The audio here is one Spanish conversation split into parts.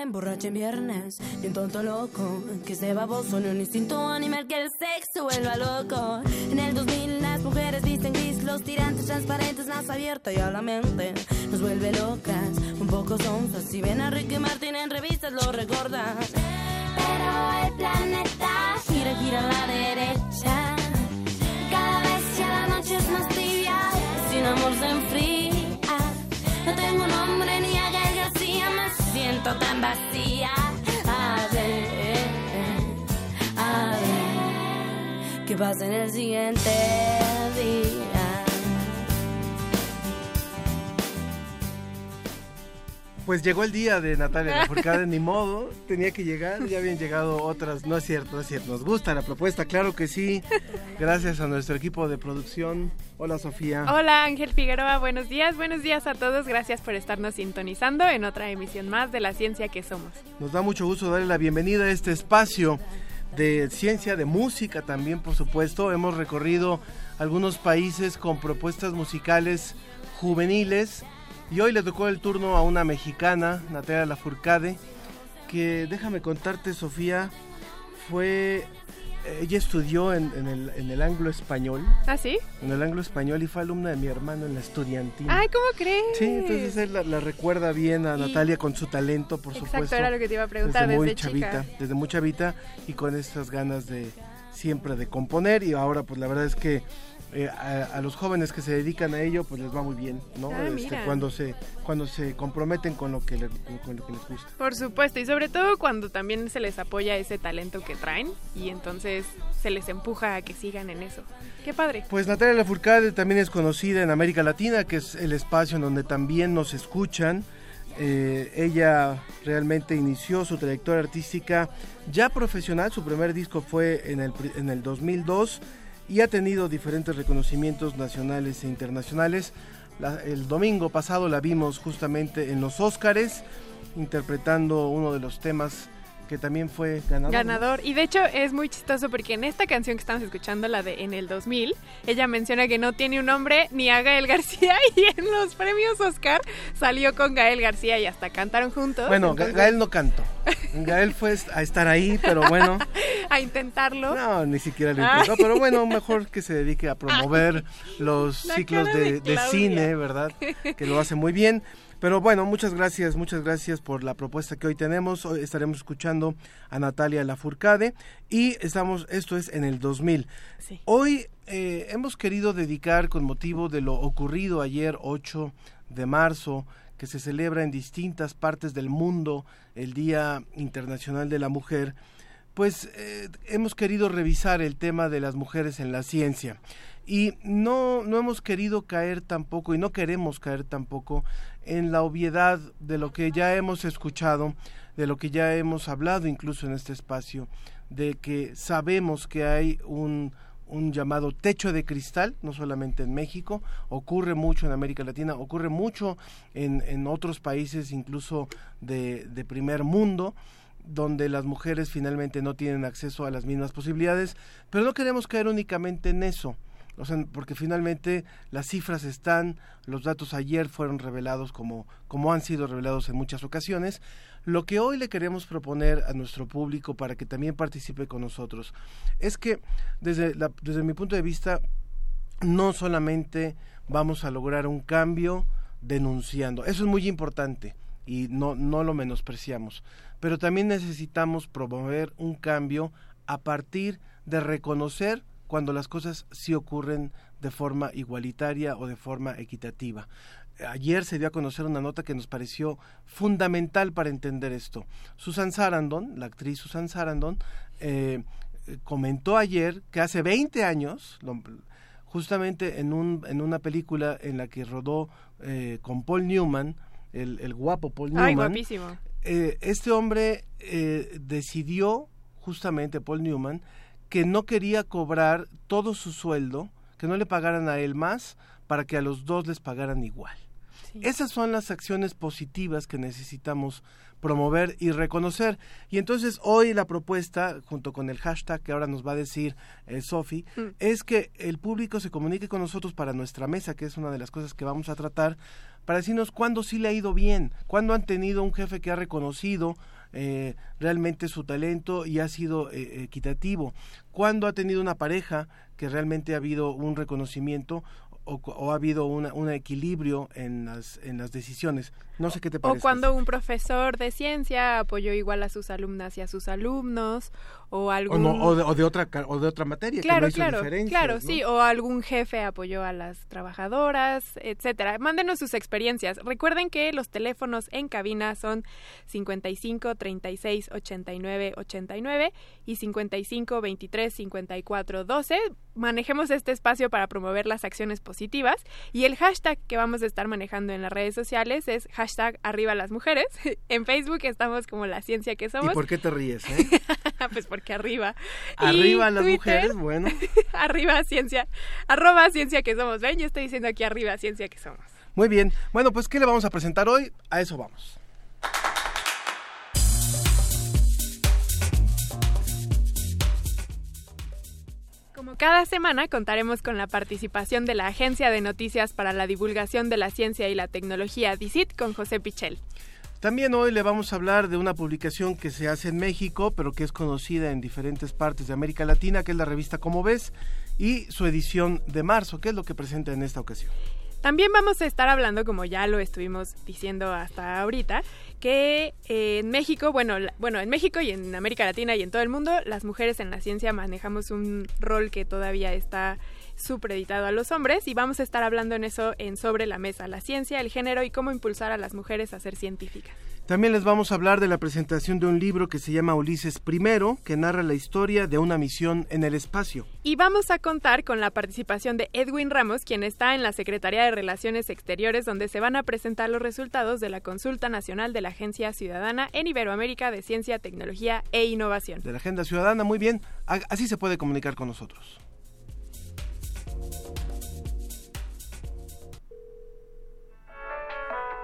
Se emborrache en viernes, ni un tonto loco que esté baboso, ni un instinto animal que el sexo vuelva loco. En el 2000 las mujeres visten gris, los tirantes transparentes, más abierta y a la mente nos vuelve locas, un poco sonzas. Si ven a Ricky Martin en revistas lo recordan. Pero el planeta gira, gira a la derecha. Cada vez ya la noche es más tibia, sin amor se enfría. Vacía. A ver, a ver, ¿qué pasa en el siguiente Pues llegó el día de Natalia Lafourcade, ni modo, tenía que llegar, ya habían llegado otras, no es cierto, no es cierto, nos gusta la propuesta, claro que sí, gracias a nuestro equipo de producción. Hola Sofía. Hola Ángel Figueroa, buenos días, buenos días a todos, gracias por estarnos sintonizando en otra emisión más de La Ciencia que Somos. Nos da mucho gusto darle la bienvenida a este espacio de ciencia, de música también, por supuesto. Hemos recorrido algunos países con propuestas musicales juveniles y hoy le tocó el turno a una mexicana, Natalia Lafourcade, que déjame contarte, Sofía, fue ella estudió en, en, el, en el anglo español. ¿Ah, sí? En el anglo español y fue alumna de mi hermano en la estudiantina. Ay, ¿cómo crees? Sí, entonces él la, la recuerda bien a Y- Natalia con su talento, por Exacto, supuesto. era lo que te iba a preguntar desde muy desde chavita, chica. desde muy chavita y con estas ganas de siempre de componer y ahora pues la verdad es que eh, a, a los jóvenes que se dedican a ello pues les va muy bien, ¿no? Ah, Este, cuando se cuando se comprometen con lo que le- con- lo que les gusta. Por supuesto, y sobre todo cuando también se les apoya ese talento que traen y entonces se les empuja a que sigan en eso. Qué padre. Pues Natalia Lafourcade también es conocida en América Latina, que es el espacio en donde también nos escuchan. Eh, ella realmente inició su trayectoria artística ya profesional, su primer disco fue en el, en el 2002 y ha tenido diferentes reconocimientos nacionales e internacionales. La- el domingo pasado la vimos justamente en los Óscares interpretando uno de los temas que también fue ganador. Ganador. Y de hecho es muy chistoso porque en esta canción que estamos escuchando, la de En el 2000, ella menciona que no tiene un nombre ni a Gael García y en los premios Oscar salió con Gael García y hasta cantaron juntos. Bueno, entonces, Gael no cantó. Gael fue a estar ahí, pero bueno. A intentarlo. No, ni siquiera lo Ay. intentó, pero bueno, mejor que se dedique a promover los la ciclos de, de de Claudia. cine, ¿verdad? Que lo hace muy bien. Pero bueno, muchas gracias, muchas gracias por la propuesta que hoy tenemos. Hoy estaremos escuchando a Natalia Lafourcade y estamos, esto es en el 2000. Sí. Hoy eh, hemos querido dedicar con motivo de lo ocurrido ayer 8 de marzo, que se celebra en distintas partes del mundo el Día Internacional de la Mujer, pues eh, hemos querido revisar el tema de las mujeres en la ciencia y no, no hemos querido caer tampoco y no queremos caer tampoco en la obviedad de lo que ya hemos escuchado, de lo que ya hemos hablado incluso en este espacio, de que sabemos que hay un, un llamado techo de cristal, no solamente en México, ocurre mucho en América Latina, ocurre mucho en, en otros países incluso de, de primer mundo, donde las mujeres finalmente no tienen acceso a las mismas posibilidades, pero no queremos caer únicamente en eso. O sea, porque finalmente las cifras están, los datos ayer fueron revelados como, como han sido revelados en muchas ocasiones. Lo que hoy le queremos proponer a nuestro público para que también participe con nosotros es que desde, desde mi punto de vista no solamente vamos a lograr un cambio denunciando, eso es muy importante y no, no lo menospreciamos, pero también necesitamos promover un cambio a partir de reconocer cuando las cosas sí ocurren de forma igualitaria o de forma equitativa. Ayer se dio a conocer una nota que nos pareció fundamental para entender esto. Susan Sarandon, la actriz Susan Sarandon, eh, comentó ayer que hace 20 años, lo- justamente en, un, en una película en la que rodó eh, con Paul Newman, el, el guapo Paul Ay, Newman, guapísimo. eh, este hombre eh, decidió, justamente Paul Newman, que no quería cobrar todo su sueldo, que no le pagaran a él más, para que a los dos les pagaran igual. Sí. Esas son las acciones positivas que necesitamos promover y reconocer. Y entonces hoy la propuesta, junto con el hashtag que ahora nos va a decir eh, Sofi, Mm. es que el público se comunique con nosotros para nuestra mesa, que es una de las cosas que vamos a tratar, para decirnos cuándo sí le ha ido bien, cuándo han tenido un jefe que ha reconocido eh, realmente su talento y ha sido eh, equitativo, cuándo ha tenido una pareja que realmente ha habido un reconocimiento o, o ha habido una- un equilibrio en las, en las decisiones. No sé qué te O parece. cuando un profesor de ciencia apoyó igual a sus alumnas y a sus alumnos, o o, algún... no, o, de, o de otra o de otra materia que no Claro, hizo claro, claro, ¿no? sí, o algún jefe apoyó a las trabajadoras, etcétera. Mándenos sus experiencias. Recuerden que los teléfonos en cabina son 55 36 89 89 y 55 23 54 12. Manejemos este espacio para promover las acciones positivas y el hashtag que vamos a estar manejando en las redes sociales es hashtag arriba las mujeres. En Facebook estamos como la ciencia que ¿Y somos. por qué te ríes? eh? pues porque arriba. Y Arriba las Twitter, mujeres, bueno. arriba ciencia, arroba ciencia que somos. Ven, yo estoy diciendo aquí arriba ciencia que somos. Muy bien. Bueno, pues ¿qué le vamos a presentar hoy? A eso vamos. Como cada semana contaremos con la participación de la Agencia de Noticias para la Divulgación de la Ciencia y la Tecnología, DICIT, con José Pichel. También hoy le vamos a hablar de una publicación que se hace en México, pero que es conocida en diferentes partes de América Latina, que es la revista Como ves, y su edición de marzo, que es lo que presenta en esta ocasión. También vamos a estar hablando, como ya lo estuvimos diciendo hasta ahorita, que eh, en México, bueno, bueno, en México y en América Latina y en todo el mundo, las mujeres en la ciencia manejamos un rol que todavía está supreditado a los hombres y vamos a estar hablando en eso en Sobre la Mesa, la ciencia, el género y cómo impulsar a las mujeres a ser científicas. También les vamos a hablar de la presentación de un libro que se llama Ulises I, que narra la historia de una misión en el espacio. Y vamos a contar con la participación de Edwin Ramos, quien está en la Secretaría de Relaciones Exteriores, donde se van a presentar los resultados de la Consulta Nacional de la Agencia Ciudadana en Iberoamérica de Ciencia, Tecnología e Innovación. de la Agenda Ciudadana. Muy bien, así se puede comunicar con nosotros.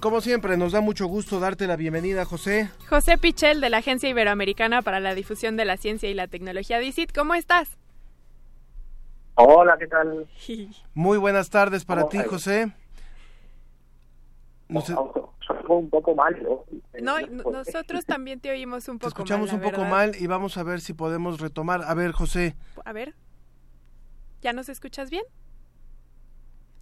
Como siempre, nos da mucho gusto darte la bienvenida, José. José Pichel, de la Agencia Iberoamericana para la Difusión de la Ciencia y la Tecnología DICIT, ¿cómo estás? Hola, ¿qué tal? Muy buenas tardes para ¿Cómo ti? José. No un poco mal. ¿no? Nosotros también te oímos un te poco escuchamos mal, un la poco verdad. mal y vamos a ver si podemos retomar. A ver, José. A ver, ¿ya nos escuchas bien?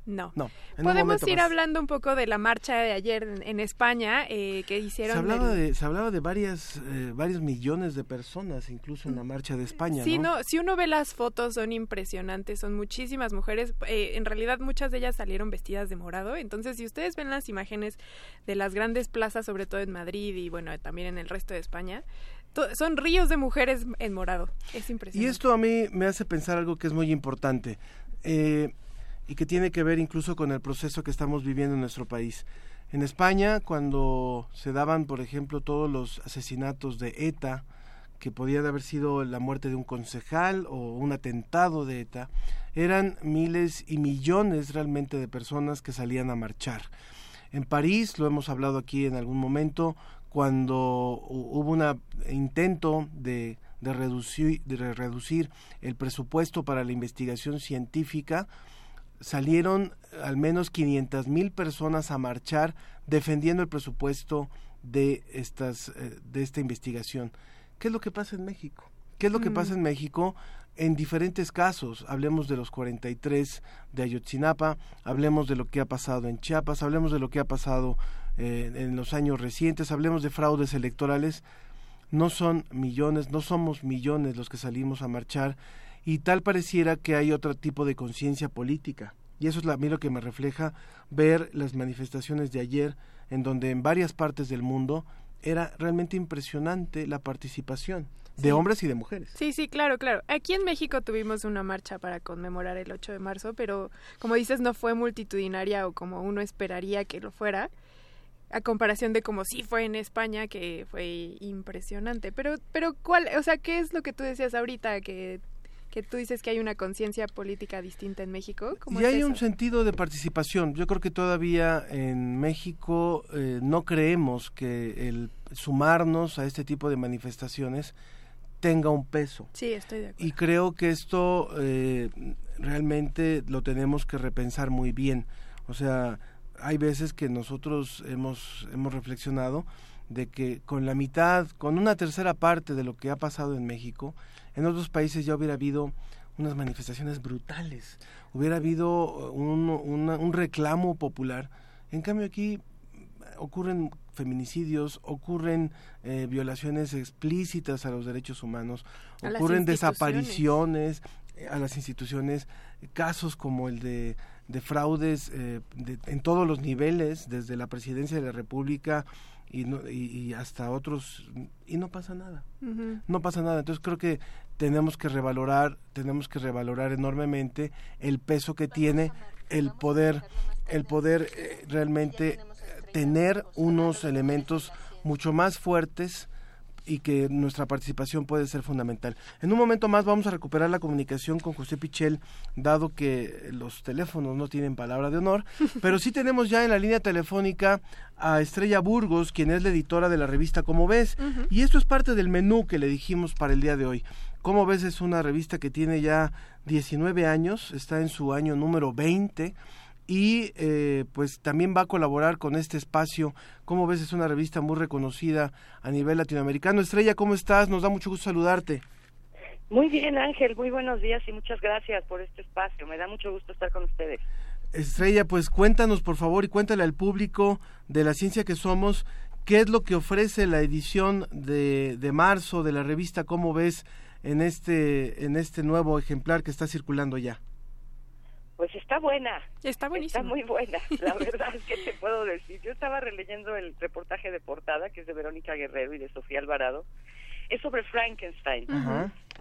No. No, Podemos ir más. hablando un poco de la marcha de ayer en, en España eh, que hicieron. Se hablaba, de, se hablaba de varias, eh, varios millones de personas, incluso en la marcha de España, Sí, ¿no? no, si uno ve las fotos son impresionantes, son muchísimas mujeres, eh, en realidad muchas de ellas salieron vestidas de morado, entonces si ustedes ven las imágenes de las grandes plazas, sobre todo en Madrid y bueno, también en el resto de España, son ríos de mujeres en morado, es Y impresionante. esto a mí me hace pensar algo que es muy importante eh, y que tiene que ver incluso con el proceso que estamos viviendo en nuestro país. En España, cuando se daban, por ejemplo, todos los asesinatos de ETA, que podían haber sido la muerte de un concejal o un atentado de ETA, eran miles y millones realmente de personas que salían a marchar. En París, lo hemos hablado aquí en algún momento, cuando hu- hubo un intento de, de reducir, de reducir el presupuesto para la investigación científica, salieron al menos 500 mil personas a marchar defendiendo el presupuesto de estas eh, de esta investigación. ¿Qué es lo que pasa en México? ¿Qué es lo que pasa en México? En diferentes casos, hablemos de los 43 de Ayotzinapa, hablemos de lo que ha pasado en Chiapas, hablemos de lo que ha pasado eh, en los años recientes, hablemos de fraudes electorales, no son millones, no somos millones los que salimos a marchar y tal pareciera que hay otro tipo de conciencia política. Y eso es a mí lo que me refleja ver las manifestaciones de ayer, en donde en varias partes del mundo era realmente impresionante la participación de hombres y de mujeres. Sí, sí, claro, claro. Aquí en México tuvimos una marcha para conmemorar el 8 de marzo, pero como dices, no fue multitudinaria o como uno esperaría que lo fuera, a comparación de como sí fue en España, que fue impresionante. Pero, pero ¿cuál, o sea, qué es lo que tú decías ahorita, que que tú dices que hay una conciencia política distinta en México. y hay un sentido de participación. Yo creo que todavía en México eh, no creemos que el sumarnos a este tipo de manifestaciones tenga un peso. Sí, estoy de acuerdo. Y creo que esto eh, realmente lo tenemos que repensar muy bien. O sea, hay veces que nosotros hemos, hemos reflexionado de que con la mitad, con una tercera parte de lo que ha pasado en México, en otros países ya hubiera habido unas manifestaciones brutales, hubiera habido un, un reclamo popular. En cambio aquí ocurren feminicidios, ocurren eh, violaciones explícitas a los derechos humanos, ocurren desapariciones eh, a las instituciones, casos como el de, de fraudes eh, en todos los niveles, desde la presidencia de la República y, y, hasta otros, y no pasa nada, no pasa nada. Entonces creo que tenemos que revalorar, tenemos que revalorar enormemente el peso que tiene el poder, el poder realmente tener unos elementos mucho más fuertes y que nuestra participación puede ser fundamental. En un momento más vamos a recuperar la comunicación con José Pichel, dado que los teléfonos no tienen palabra de honor, pero sí tenemos ya en la línea telefónica a Estrella Burgos, quien es la editora de la revista Como ves, y esto es parte del menú que le dijimos para el día de hoy. Como ves es una revista que tiene ya 19 años, está en su año número 20 y eh, pues también va a colaborar con este espacio. Como ves, es una revista muy reconocida a nivel latinoamericano. Estrella, ¿cómo estás? Nos da mucho gusto saludarte. Muy bien, Ángel, muy buenos días y muchas gracias por este espacio. Me da mucho gusto estar con ustedes. Estrella, pues cuéntanos por favor y cuéntale al público de la ciencia que somos, qué es lo que ofrece la edición de, de marzo de la revista Cómo ves en este, en este nuevo ejemplar que está circulando ya. Pues está buena. Está buenísima. Está muy buena. La verdad es que te puedo decir. Yo estaba releyendo el reportaje de portada, que es de Verónica Guerrero y de Sofía Alvarado. Es sobre Frankenstein.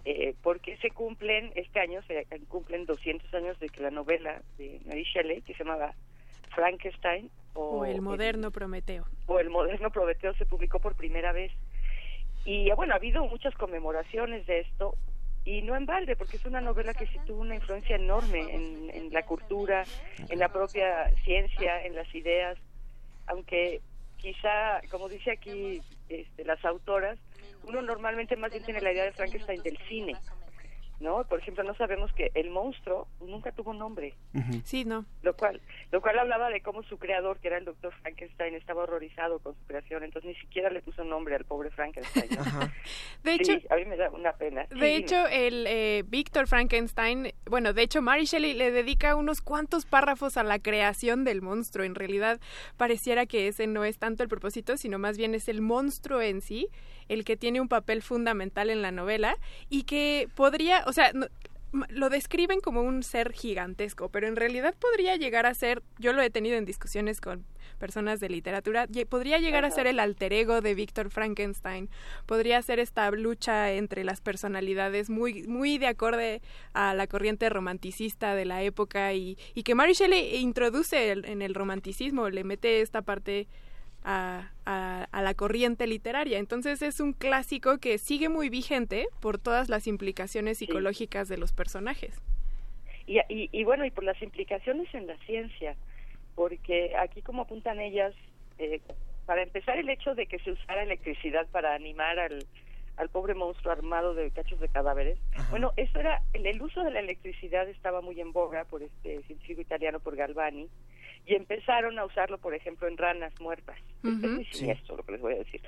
Eh, porque se cumplen, este año se cumplen 200 años de que la novela de Mary Shelley, que se llamaba Frankenstein. O, el moderno Prometeo. O el moderno Prometeo se publicó por primera vez. Y bueno, ha habido muchas conmemoraciones de esto y no en balde, porque es una novela que sí tuvo una influencia enorme en, la cultura, en la propia ciencia, en las ideas, aunque quizá, como dice aquí este, las autoras, uno normalmente más bien tiene la idea de Frankenstein del cine, ¿no? Por ejemplo, no sabemos que el monstruo nunca tuvo nombre. Sí, no. Lo cual, lo cual hablaba de cómo su creador, que era el doctor Frankenstein, estaba horrorizado con su creación, entonces ni siquiera le puso nombre al pobre Frankenstein. De hecho, a mí me da una pena. De hecho, el eh, Víctor Frankenstein, bueno, de hecho, Mary Shelley le dedica unos cuantos párrafos a la creación del monstruo. En realidad, pareciera que ese no es tanto el propósito, sino más bien es el monstruo en sí el que tiene un papel fundamental en la novela y que podría, o sea, lo describen como un ser gigantesco, pero en realidad podría llegar a ser, yo lo he tenido en discusiones con personas de literatura, podría llegar a ser el alter ego de Víctor Frankenstein, podría ser esta lucha entre las personalidades muy, muy de acorde a la corriente romanticista de la época y, y que Mary Shelley introduce en el romanticismo, le mete esta parte a, a, la corriente literaria. Entonces es un clásico que sigue muy vigente por todas las implicaciones psicológicas de los personajes. Y, y, bueno, y por las implicaciones en la ciencia, porque aquí como apuntan ellas, eh, para empezar el hecho de que se usara electricidad para animar al, al pobre monstruo armado de cachos de cadáveres. Bueno, eso era, el, el, uso de la electricidad estaba muy en boga por este científico italiano, por Galvani, y empezaron a usarlo, por ejemplo, en ranas muertas. es muy siniestro lo que les voy a decir.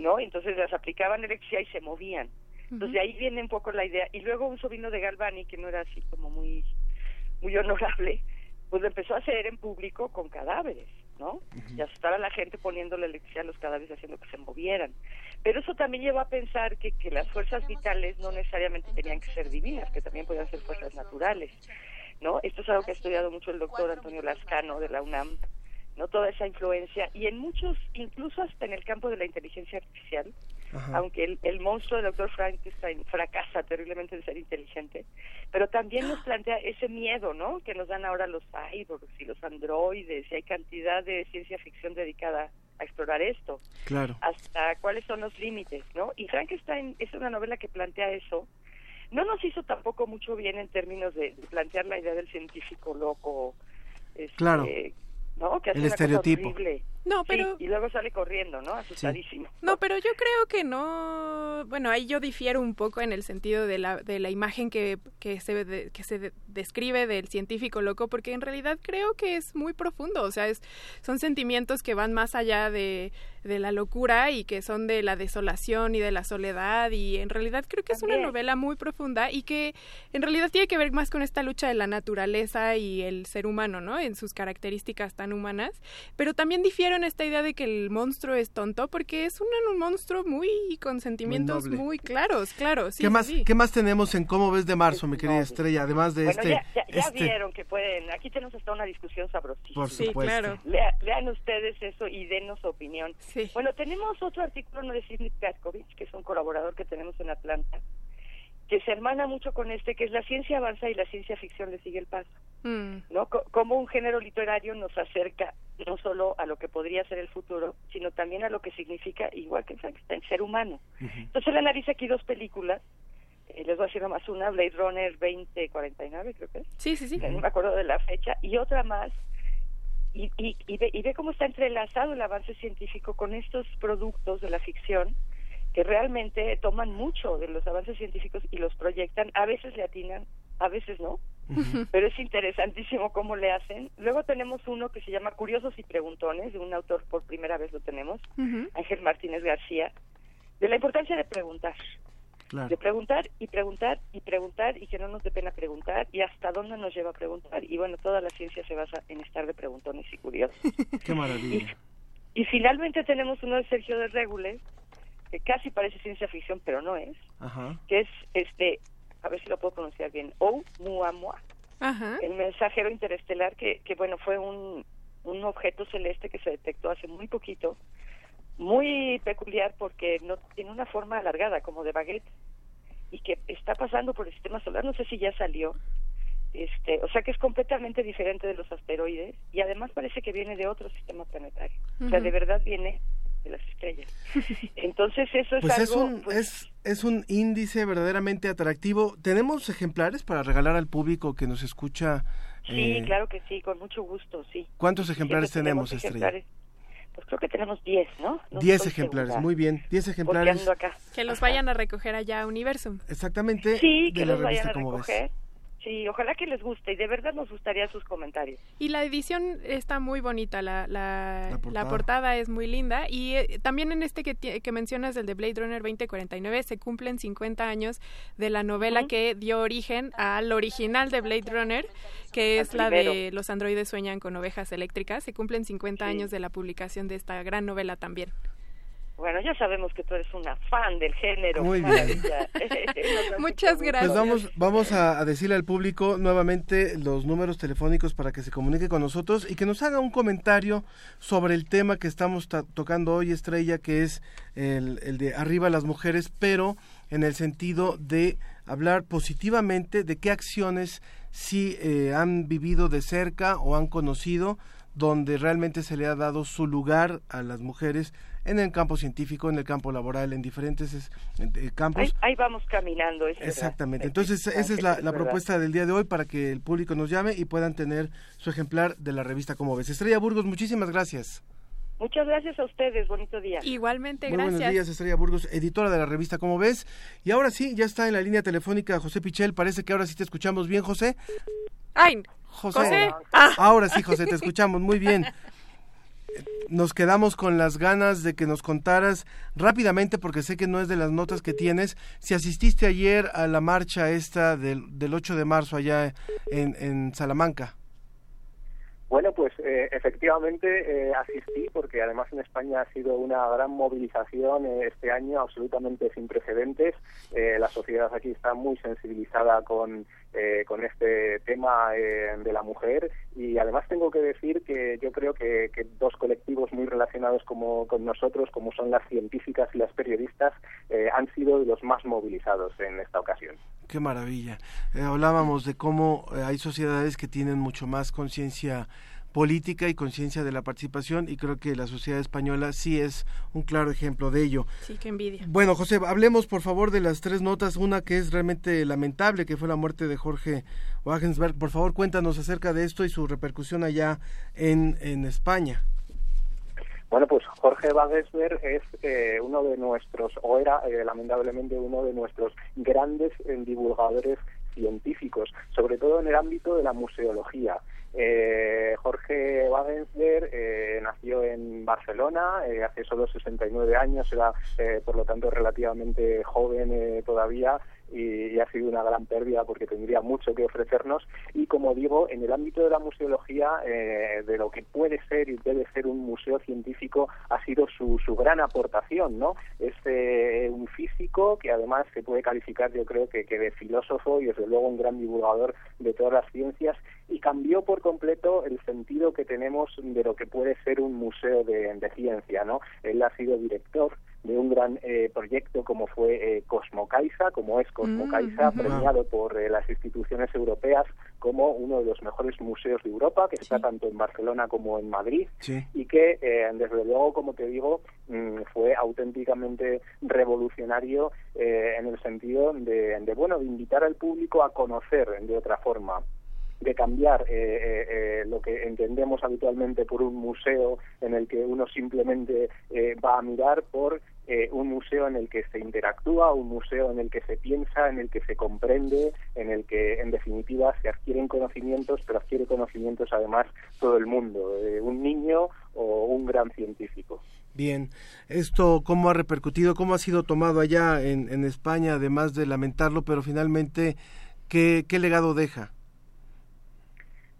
¿no? Entonces las aplicaban electricidad y se movían. Entonces de ahí viene un poco la idea. Y luego un sobrino de Galvani, que no era así como muy, muy honorable, pues lo empezó a hacer en público con cadáveres, ¿no? Y asustar a la gente poniéndole electricidad a los cadáveres haciendo que se movieran. Pero eso también lleva a pensar que, que las fuerzas vitales no necesariamente tenían que ser divinas, que también podían ser fuerzas naturales, ¿no? Esto es algo que ha estudiado mucho el doctor Antonio Lascano de la UNAM, ¿no? Toda esa influencia y en muchos, incluso hasta en el campo de la inteligencia artificial, Ajá. aunque el, el monstruo del doctor Frankenstein fracasa terriblemente de ser inteligente, pero también nos plantea ese miedo, ¿no? Que nos dan ahora los cyborgs y los androides, y hay cantidad de ciencia ficción dedicada a explorar esto. Claro. Hasta cuáles son los límites, ¿no? Y Frankenstein es una novela que plantea eso. No nos hizo tampoco mucho bien en términos de, de plantear la idea del científico loco, este, Claro. ¿no? Que hace El una cosa estereotipo. horrible. No, Sí, pero- y luego sale corriendo, ¿no? Asustadísimo. No, pero yo creo que no. Bueno, ahí yo difiero un poco en el sentido de la, de la imagen que, que se, de- que se de- describe del científico loco, porque en realidad creo que es muy profundo. O sea, es, son sentimientos que van más allá de, de la locura y que son de la desolación y de la soledad. Y en realidad creo que es una novela muy profunda y que en realidad tiene que ver más con esta lucha de la naturaleza y el ser humano, ¿no? En sus características tan humanas. Pero también difiero en esta idea de que el monstruo es tonto, porque es un, un monstruo muy con sentimientos muy, claros, claro. Sí, ¿Qué, sí, más, sí. ¿Qué más tenemos en cómo ves de marzo, mi querida Estrella? Además de Bueno, este... ya, ya, ya este- vieron que pueden. Aquí tenemos hasta una discusión sabrosísima. Por Sí, supuesto. claro. Lea- lean ustedes eso y denos su opinión. Bueno, tenemos otro artículo no de Sidney Petkovich, que es un colaborador que tenemos en Atlanta, que se hermana mucho con este, que es la ciencia avanza y la ciencia ficción le sigue el paso. Mm. ¿no? Co- Como un género literario nos acerca no solo a lo que podría ser el futuro, sino también a lo que significa, igual que Frankenstein, ser humano. Entonces él analiza aquí dos películas, eh, les voy a decir nomás una, Blade Runner 2049 creo que es, Sí, sí, sí. no me acuerdo de la fecha, y otra más, y, y, y, ve, y ve cómo está entrelazado el avance científico con estos productos de la ficción que realmente toman mucho de los avances científicos y los proyectan, a veces le atinan, a veces no, pero es interesantísimo cómo le hacen. Luego tenemos uno que se llama Curiosos y Preguntones, de un autor por primera vez lo tenemos, Ángel Martínez García, de la importancia de preguntar. De preguntar y preguntar y preguntar y que no nos dé pena preguntar y hasta dónde nos lleva a preguntar. Y bueno, toda la ciencia se basa en estar de preguntones y curiosos. Qué maravilla. Y finalmente tenemos uno de Sergio de Regules, que casi parece ciencia ficción, pero no es, Ajá. que es este, a ver si lo puedo pronunciar bien, Oumuamua, Ajá. el mensajero interestelar, que, que bueno, fue un, un objeto celeste que se detectó hace muy poquito, muy peculiar porque no tiene una forma alargada, como de baguette, y que está pasando por el sistema solar, no sé si ya salió, este, o sea que es completamente diferente de los asteroides y además parece que viene de otro sistema planetario, o sea, de verdad viene de las estrellas. Entonces eso es Pues es algo... un, es, es un índice verdaderamente atractivo. ¿Tenemos ejemplares para regalar al público que nos escucha? Sí, eh, claro que sí, con mucho gusto, sí. ¿Cuántos ejemplares Siempre tenemos, Estrella? ejemplares. Pues creo que tenemos 10, ¿no? No 10 estoy ejemplares, segura. muy bien. 10 ejemplares. Acá. Que los vayan a recoger allá a Universum. Exactamente. Sí, de que la los vayan revista a recoger. ves. Sí, ojalá que les guste y de verdad nos gustaría sus comentarios. Y la edición está muy bonita, la, la, La la portada. es muy linda. Y eh, también en este que, que mencionas, el de Blade Runner 2049, se cumplen 50 años de la novela que dio origen al original de Blade Runner, que es la de Los androides sueñan con ovejas eléctricas. Se cumplen 50 años de la publicación de esta gran novela también. Bueno, ya sabemos que tú eres una fan del género. Muy bien. Muchas mucho gracias. Pues vamos, vamos a, a decirle al público nuevamente los números telefónicos para que se comunique con nosotros y que nos haga un comentario sobre el tema que estamos ta- tocando hoy, Estrella, que es el, el de arriba las mujeres, pero en el sentido de hablar positivamente de qué acciones sí eh, han vivido de cerca o han conocido donde realmente se le ha dado su lugar a las mujeres en el campo científico, en el campo laboral, en diferentes es- eh, campos. Ahí, ahí vamos caminando. es verdad. Exactamente. Entonces, esa es la, propuesta del día de hoy para que el público nos llame y puedan tener su ejemplar de la revista Como ves. Estrella Burgos, muchísimas gracias. Muchas gracias a ustedes. Bonito día. Igualmente, Muy buenos días, Estrella Burgos, editora de la revista Como ves. Y ahora sí, ya está en la línea telefónica José Pichel. Parece que ahora sí te escuchamos bien, José. Ay, José. José. Ah. Ahora sí, José, te escuchamos muy bien. Nos quedamos con las ganas de que nos contaras rápidamente, porque sé que no es de las notas que tienes, si asististe ayer a la marcha esta del, del 8 de marzo allá en, en Salamanca. Bueno, pues eh, efectivamente eh, asistí porque además en España ha sido una gran movilización eh, este año absolutamente sin precedentes. la sociedad aquí está muy sensibilizada con, con este tema de la mujer y además tengo que decir que yo creo que, que, dos colectivos muy relacionados como con nosotros, como son las científicas y las periodistas, han sido los más movilizados en esta ocasión. Qué maravilla. hablábamos de cómo hay sociedades que tienen mucho más conciencia política y conciencia de la participación y creo que la sociedad española sí es un claro ejemplo de ello. Sí, qué envidia. Bueno, José, hablemos por favor de las tres notas. Una que es realmente lamentable, que fue la muerte de Jorge Wagensberg. Por favor, cuéntanos acerca de esto y su repercusión allá en, en España. Bueno, pues Jorge Wagensberg es eh, uno de nuestros, o era eh, lamentablemente uno de nuestros grandes eh, divulgadores científicos, sobre todo en el ámbito de la museología. Eh, Jorge Wagensberg eh, nació en Barcelona eh, hace solo 69 años, era por lo tanto relativamente joven todavía y, ha sido una gran pérdida porque tendría mucho que ofrecernos. Y como digo en el ámbito de la museología de lo que puede ser y debe ser un museo científico ha sido su, su gran aportación no es un físico que además se puede calificar yo creo que, que de filósofo y desde luego un gran divulgador de todas las ciencias. Y cambió por completo el sentido que tenemos de lo que puede ser un museo de, ciencia, ¿no? Él ha sido director de un gran eh, proyecto como fue eh, Cosmocaisa, como es Cosmocaisa, mm, premiado por eh, las instituciones europeas como uno de los mejores museos de Europa, que está tanto en Barcelona como en Madrid, y que, desde luego, como te digo, mm, fue auténticamente revolucionario en el sentido de, de, bueno, de invitar al público a conocer de otra forma de cambiar eh, eh, eh, lo que entendemos habitualmente por un museo en el que uno simplemente va a mirar por un museo en el que se interactúa, un museo en el que se piensa, en el que se comprende, en el que en definitiva se adquieren conocimientos, pero adquiere conocimientos además todo el mundo, un niño o un gran científico. Bien, esto cómo ha repercutido, cómo ha sido tomado allá en, en España, además de lamentarlo, pero finalmente, ¿qué, qué legado deja?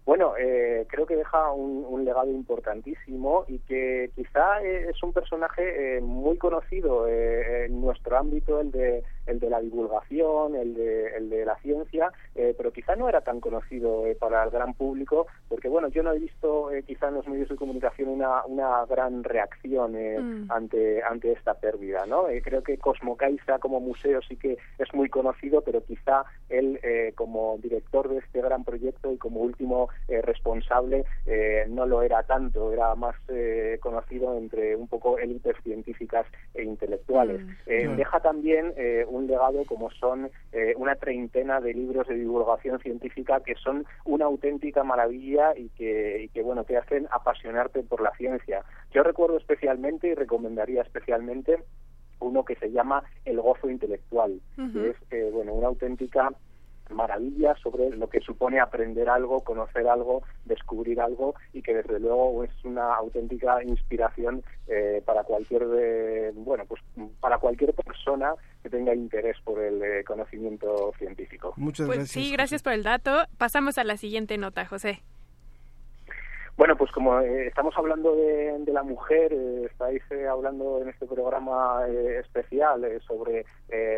Bueno, eh, creo que deja un, legado importantísimo y que quizá eh, es un personaje eh, muy conocido en nuestro ámbito, el de, el de la divulgación, el de, el de la ciencia, pero quizá no era tan conocido para el gran público, porque bueno, yo no he visto quizá en los medios de comunicación una, una gran reacción mm. ante, ante esta pérdida, ¿no? creo que Cosmo Caixa como museo sí que es muy conocido, pero quizá él como director de este gran proyecto y como último eh, responsable eh, no lo era tanto, era más eh, conocido entre un poco élites científicas e intelectuales. Mm. Deja también un legado como son una treintena de libros de divulgación científica que son una auténtica maravilla y que, y que bueno, te hacen apasionarte por la ciencia. Yo recuerdo especialmente y recomendaría especialmente uno que se llama El gozo intelectual, que es bueno una auténtica maravillas sobre lo que supone aprender algo, conocer algo, descubrir algo y que desde luego es una auténtica inspiración eh, para cualquier eh, bueno pues para cualquier persona que tenga interés por el eh, conocimiento científico. Muchas pues gracias. Sí, gracias por el dato. Pasamos a la siguiente nota, José. Bueno, pues como eh, estamos hablando de, la mujer, eh, estáis eh, hablando en este programa especial sobre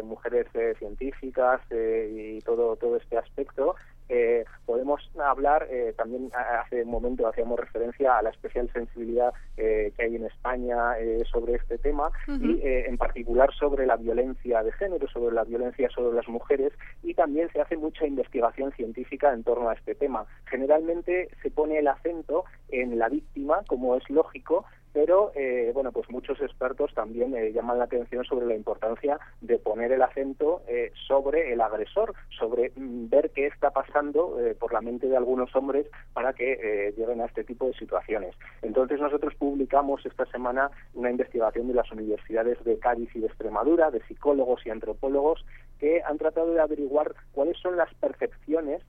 mujeres científicas y todo todo este aspecto, eh, podemos hablar, eh, también hace un momento hacíamos referencia a la especial sensibilidad eh, que hay en España eh, sobre este tema y en particular sobre la violencia de género, sobre la violencia sobre las mujeres y también se hace mucha investigación científica en torno a este tema. Generalmente se pone el acento en la víctima, como es lógico, pero eh, bueno pues muchos expertos también eh, llaman la atención sobre la importancia de poner el acento eh, sobre el agresor sobre mm, ver qué está pasando por la mente de algunos hombres para que lleguen a este tipo de situaciones. Entonces nosotros publicamos esta semana una investigación de las universidades de Cádiz y de Extremadura de psicólogos y antropólogos que han tratado de averiguar cuáles son las percepciones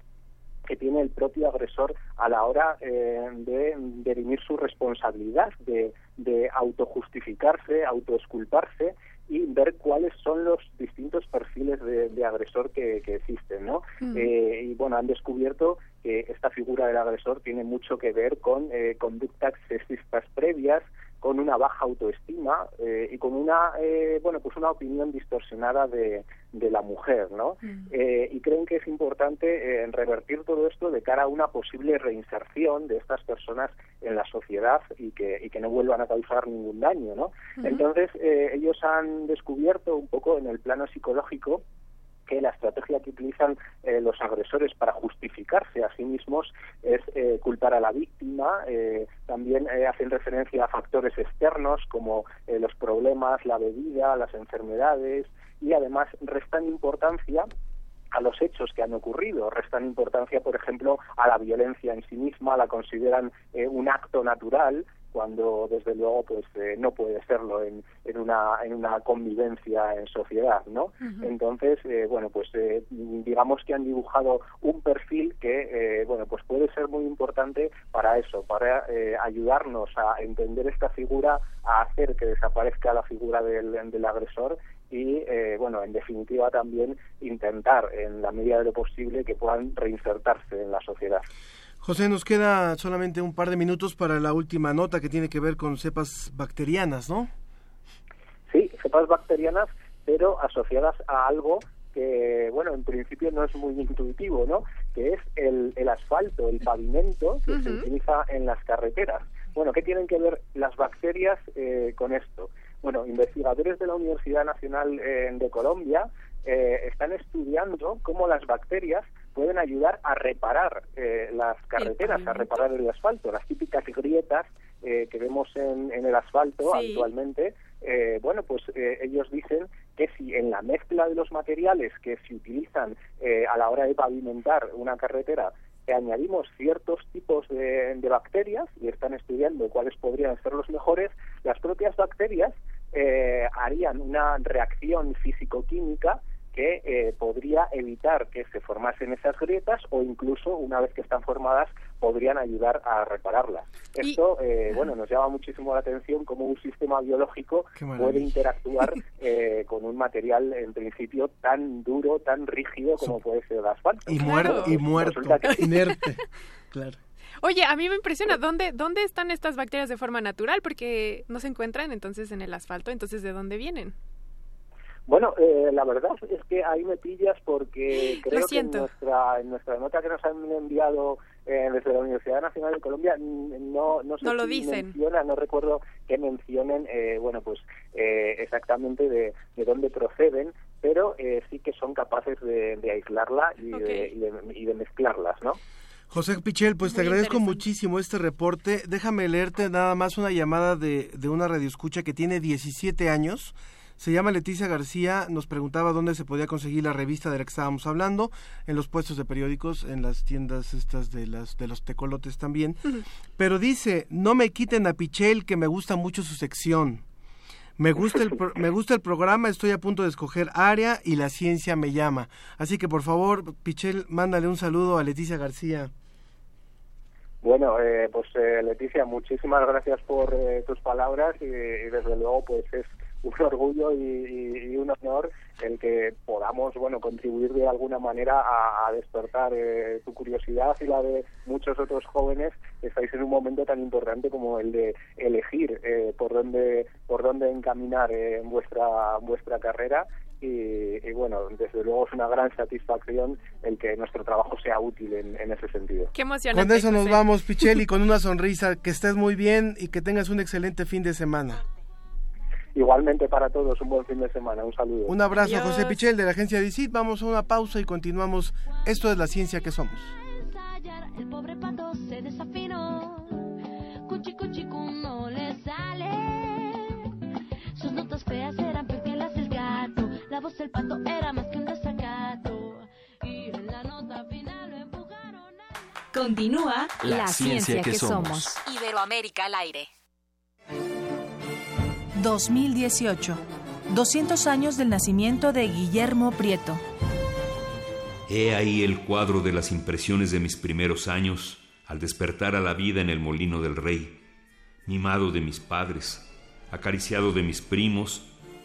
que tiene el propio agresor a la hora eh, de derimir su responsabilidad, de, de autojustificarse, autoesculparse y ver cuáles son los distintos perfiles de, agresor que, existen, ¿no? Mm. Eh, y bueno, han descubierto que esta figura del agresor tiene mucho que ver con eh, conductas sexistas previas, con una baja autoestima eh, y con una eh, bueno pues una opinión distorsionada de, de la mujer no mm. eh, y creen que es importante revertir todo esto de cara a una posible reinserción de estas personas en la sociedad y que y que no vuelvan a causar ningún daño no entonces ellos han descubierto un poco en el plano psicológico que la estrategia que utilizan eh, los agresores para justificarse a sí mismos es eh, culpar a la víctima, eh, también hacen referencia a factores externos como los problemas, la bebida, las enfermedades y además restan importancia a los hechos que han ocurrido, restan importancia, por ejemplo, a la violencia en sí misma, la consideran un acto natural cuando desde luego pues eh, no puede serlo en, en una en una convivencia en sociedad no entonces eh, bueno pues eh, digamos que han dibujado un perfil que bueno pues puede ser muy importante para eso para ayudarnos a entender esta figura a hacer que desaparezca la figura del, del agresor y bueno en definitiva también intentar en la medida de lo posible que puedan reinsertarse en la sociedad José, nos queda solamente un par de minutos para la última nota que tiene que ver con cepas bacterianas, ¿no? Sí, cepas bacterianas, pero asociadas a algo que, bueno, en principio no es muy intuitivo, ¿no? Que es el, el asfalto, el pavimento que se utiliza en las carreteras. Bueno, ¿qué tienen que ver las bacterias eh, con esto? Bueno, investigadores de la Universidad Nacional eh, de Colombia eh, están estudiando cómo las bacterias pueden ayudar a reparar eh, las carreteras, a reparar el asfalto, las típicas grietas eh, que vemos en, el asfalto habitualmente. Eh, bueno, pues ellos dicen que si en la mezcla de los materiales que se utilizan a la hora de pavimentar una carretera añadimos ciertos tipos de, bacterias y están estudiando cuáles podrían ser los mejores, las propias bacterias harían una reacción físico-química que eh, podría evitar que se formasen esas grietas o incluso una vez que están formadas podrían ayudar a repararlas. Esto, eh, bueno, nos llama muchísimo la atención cómo un sistema biológico puede interactuar eh, con un material en principio tan duro, tan rígido como puede ser el asfalto. Y muerto, y muerto, inerte, claro. Oye, a mí me impresiona, ¿dónde, ¿dónde están estas bacterias de forma natural? Porque no se encuentran entonces en el asfalto, entonces ¿de dónde vienen? Bueno, eh, la verdad es que ahí me pillas porque creo que en nuestra, en nuestra nota que nos han enviado eh, desde la Universidad Nacional de Colombia no, no, no lo dicen. menciona, no recuerdo que mencionen, eh, bueno, pues eh, exactamente de, de dónde proceden, pero eh, sí que son capaces de, de aislarla y, de, y, de, y de mezclarlas, ¿no? José Pichel, pues te agradezco muchísimo este reporte. Déjame leerte nada más una llamada de, de una radioescucha que tiene 17 años se llama Leticia García, nos preguntaba dónde se podía conseguir la revista de la que estábamos hablando, en los puestos de periódicos, en las tiendas estas de las de los tecolotes también. Pero dice, no me quiten a Pichel que me gusta mucho su sección. Me gusta, el me gusta el programa, estoy a punto de escoger área y la ciencia me llama. Así que por favor, Pichel, mándale un saludo a Leticia García. Bueno, eh, pues eh, Leticia, muchísimas gracias por eh, tus palabras y, desde luego pues es un orgullo y, un honor el que podamos bueno contribuir de alguna manera a, despertar eh, tu curiosidad y la de muchos otros jóvenes que estáis en un momento tan importante como el de elegir eh, por dónde por dónde encaminar eh, en vuestra vuestra carrera y, bueno, desde luego es una gran satisfacción el que nuestro trabajo sea útil en, ese sentido. Qué emocionante. Con eso nos vamos, Picheli, con una sonrisa. Que estés muy bien y que tengas un excelente fin de semana. Igualmente para todos, un buen fin de semana. Un saludo. Un abrazo, José Pichel de la agencia DICIT. Vamos a una pausa y continuamos. Esto es la ciencia que somos. El pobre pato se desafinó. Cuchi, cuchi, no le sale. Sus notas feas eran peor que las del gato. La voz del pato era más que un desacato. Y en la nota final lo empujaron a... Continúa la, ciencia, que, somos. Iberoamérica al aire. 2018. 200 años del nacimiento de Guillermo Prieto. He ahí el cuadro de las impresiones de mis primeros años, al despertar a la vida en el molino del rey, mimado de mis padres, acariciado de mis primos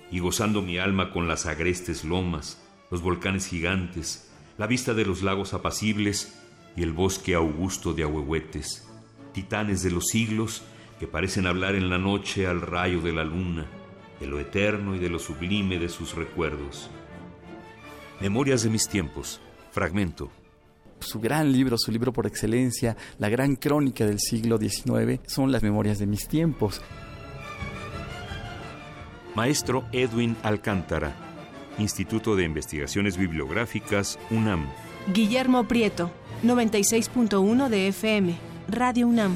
y gozando mi alma con las agrestes lomas, los volcanes gigantes, la vista de los lagos apacibles y el bosque augusto de ahuehuetes, titanes de los siglos que parecen hablar en la noche al rayo de la luna, de lo eterno y de lo sublime de sus recuerdos. Memorias de mis tiempos, fragmento. Su gran libro, su libro por excelencia, la gran crónica del siglo XIX, son las memorias de mis tiempos. Maestro Edwin Alcántara, Instituto de Investigaciones Bibliográficas, UNAM. Guillermo Prieto, 96.1 de FM, Radio UNAM,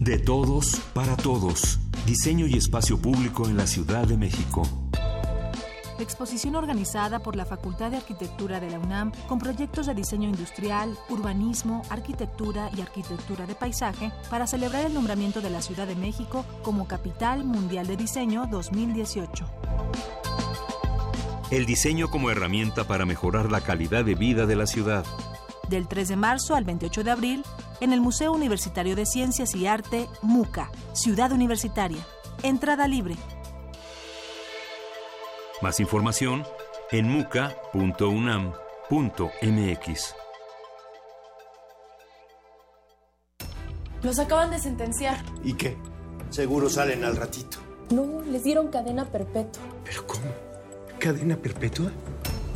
De todos, para todos. Diseño y espacio público en la Ciudad de México. Exposición organizada por la Facultad de Arquitectura de la UNAM con proyectos de diseño industrial, urbanismo, arquitectura y arquitectura de paisaje para celebrar el nombramiento de la Ciudad de México como Capital Mundial de Diseño 2018. El diseño como herramienta para mejorar la calidad de vida de la ciudad. Del 3 de marzo al 28 de abril, en el Museo Universitario de Ciencias y Arte, MUCA, Ciudad Universitaria. Entrada libre. Más información en muca.unam.mx. Los acaban de sentenciar. ¿Y qué? Seguro salen al ratito. No, les dieron cadena perpetua. ¿Pero cómo? ¿Cadena perpetua?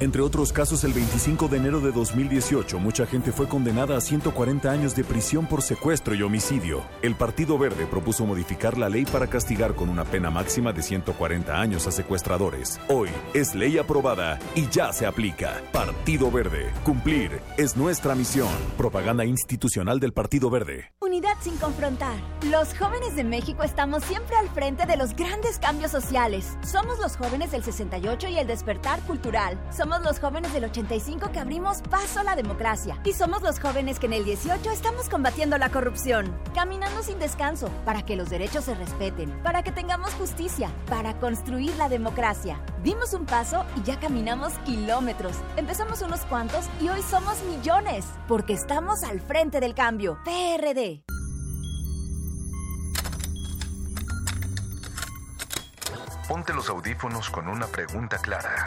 Entre otros casos, el 25 de enero de 2018, mucha gente fue condenada a 140 años de prisión por secuestro y homicidio. El Partido Verde propuso modificar la ley para castigar con una pena máxima de 140 años a secuestradores. Hoy es ley aprobada y ya se aplica. Partido Verde. Cumplir es nuestra misión. Propaganda institucional del Partido Verde. Unidad sin confrontar. Los jóvenes de México estamos siempre al frente de los grandes cambios sociales. Somos los jóvenes del 68 y el despertar cultural. Somos los jóvenes del 85 que abrimos paso a la democracia. Y somos los jóvenes que en el 18 estamos combatiendo la corrupción. Caminando sin descanso para que los derechos se respeten, para que tengamos justicia, para construir la democracia. Dimos un paso y ya caminamos kilómetros. Empezamos unos cuantos y hoy somos millones. Porque estamos al frente del cambio. PRD. Ponte los audífonos con una pregunta clara.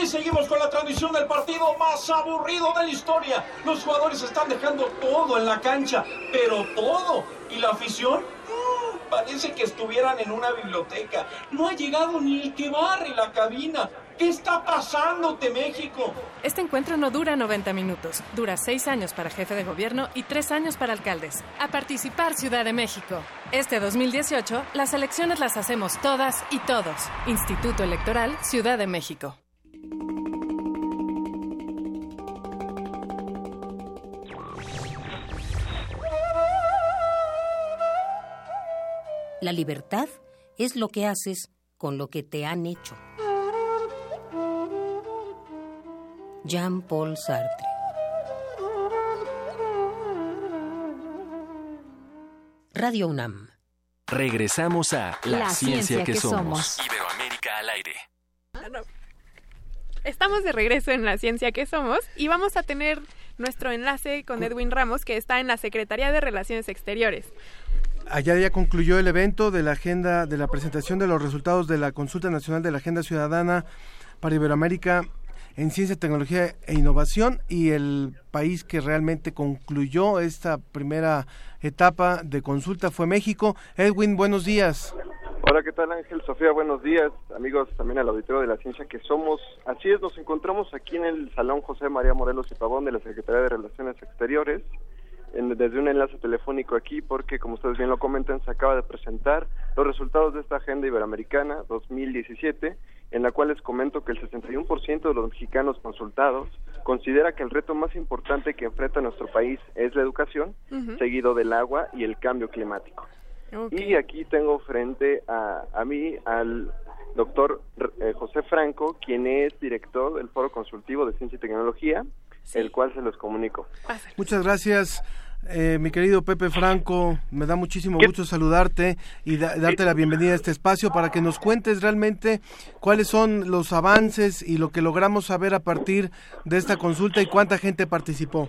Y seguimos con la transmisión del partido más aburrido de la historia. Los jugadores están dejando todo en la cancha, pero todo. ¿Y la afición? Mm, parece que estuvieran en una biblioteca. No ha llegado ni el que barre la cabina. ¿Qué está pasándote, México? Este encuentro no dura 90 minutos, dura 6 años para jefe de gobierno y 3 años para alcaldes. A participar Ciudad de México. Este 2018, las elecciones las hacemos todas y todos. Instituto Electoral Ciudad de México. La libertad es lo que haces con lo que te han hecho. Jean-Paul Sartre. Radio UNAM. Regresamos a La, ciencia, que, somos. Iberoamérica al aire. Estamos de regreso en La ciencia que somos y vamos a tener nuestro enlace con Edwin Ramos que está en la Secretaría de Relaciones Exteriores. Allá ya concluyó el evento de la agenda de la presentación de los resultados de la Consulta Nacional de la Agenda Ciudadana para Iberoamérica en Ciencia, Tecnología e Innovación y el país que realmente concluyó esta primera etapa de consulta fue México. Edwin, buenos días. Hola, ¿qué tal Ángel? Sofía, buenos días. Amigos también al auditorio de la ciencia que somos. Así es, nos encontramos aquí en el Salón José María Morelos y Pavón de la Secretaría de Relaciones Exteriores desde un enlace telefónico aquí porque, como ustedes bien lo comentan, se acaba de presentar los resultados de esta Agenda Iberoamericana 2017, en la cual les comento que el 61% de los mexicanos consultados considera que el reto más importante que enfrenta nuestro país es la educación, seguido del agua y el cambio climático. Y aquí tengo frente a, a mí al doctor eh, José Franco, quien es director del Foro Consultivo de Ciencia y Tecnología, el cual se los comunico. Muchas gracias. Eh, mi querido Pepe Franco, me da muchísimo gusto saludarte y darte la bienvenida a este espacio para que nos cuentes realmente cuáles son los avances y lo que logramos saber a partir de esta consulta y cuánta gente participó.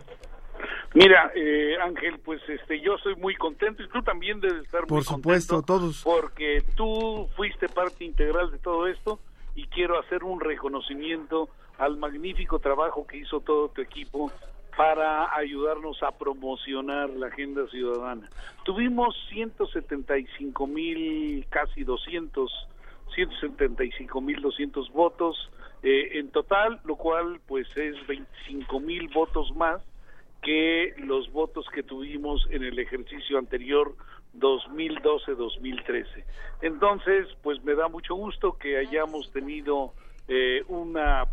Mira, eh, Ángel, pues este, yo soy muy contento y tú también debes estar Por supuesto, todos. Porque tú fuiste parte integral de todo esto y quiero hacer un reconocimiento al magnífico trabajo que hizo todo tu equipo para ayudarnos a promocionar la agenda ciudadana. Tuvimos 175 mil, casi 200, 175 mil 200 votos eh, en total, lo cual pues es 25 mil votos más que los votos que tuvimos en el ejercicio anterior 2012-2013. Entonces, pues me da mucho gusto que hayamos tenido eh, una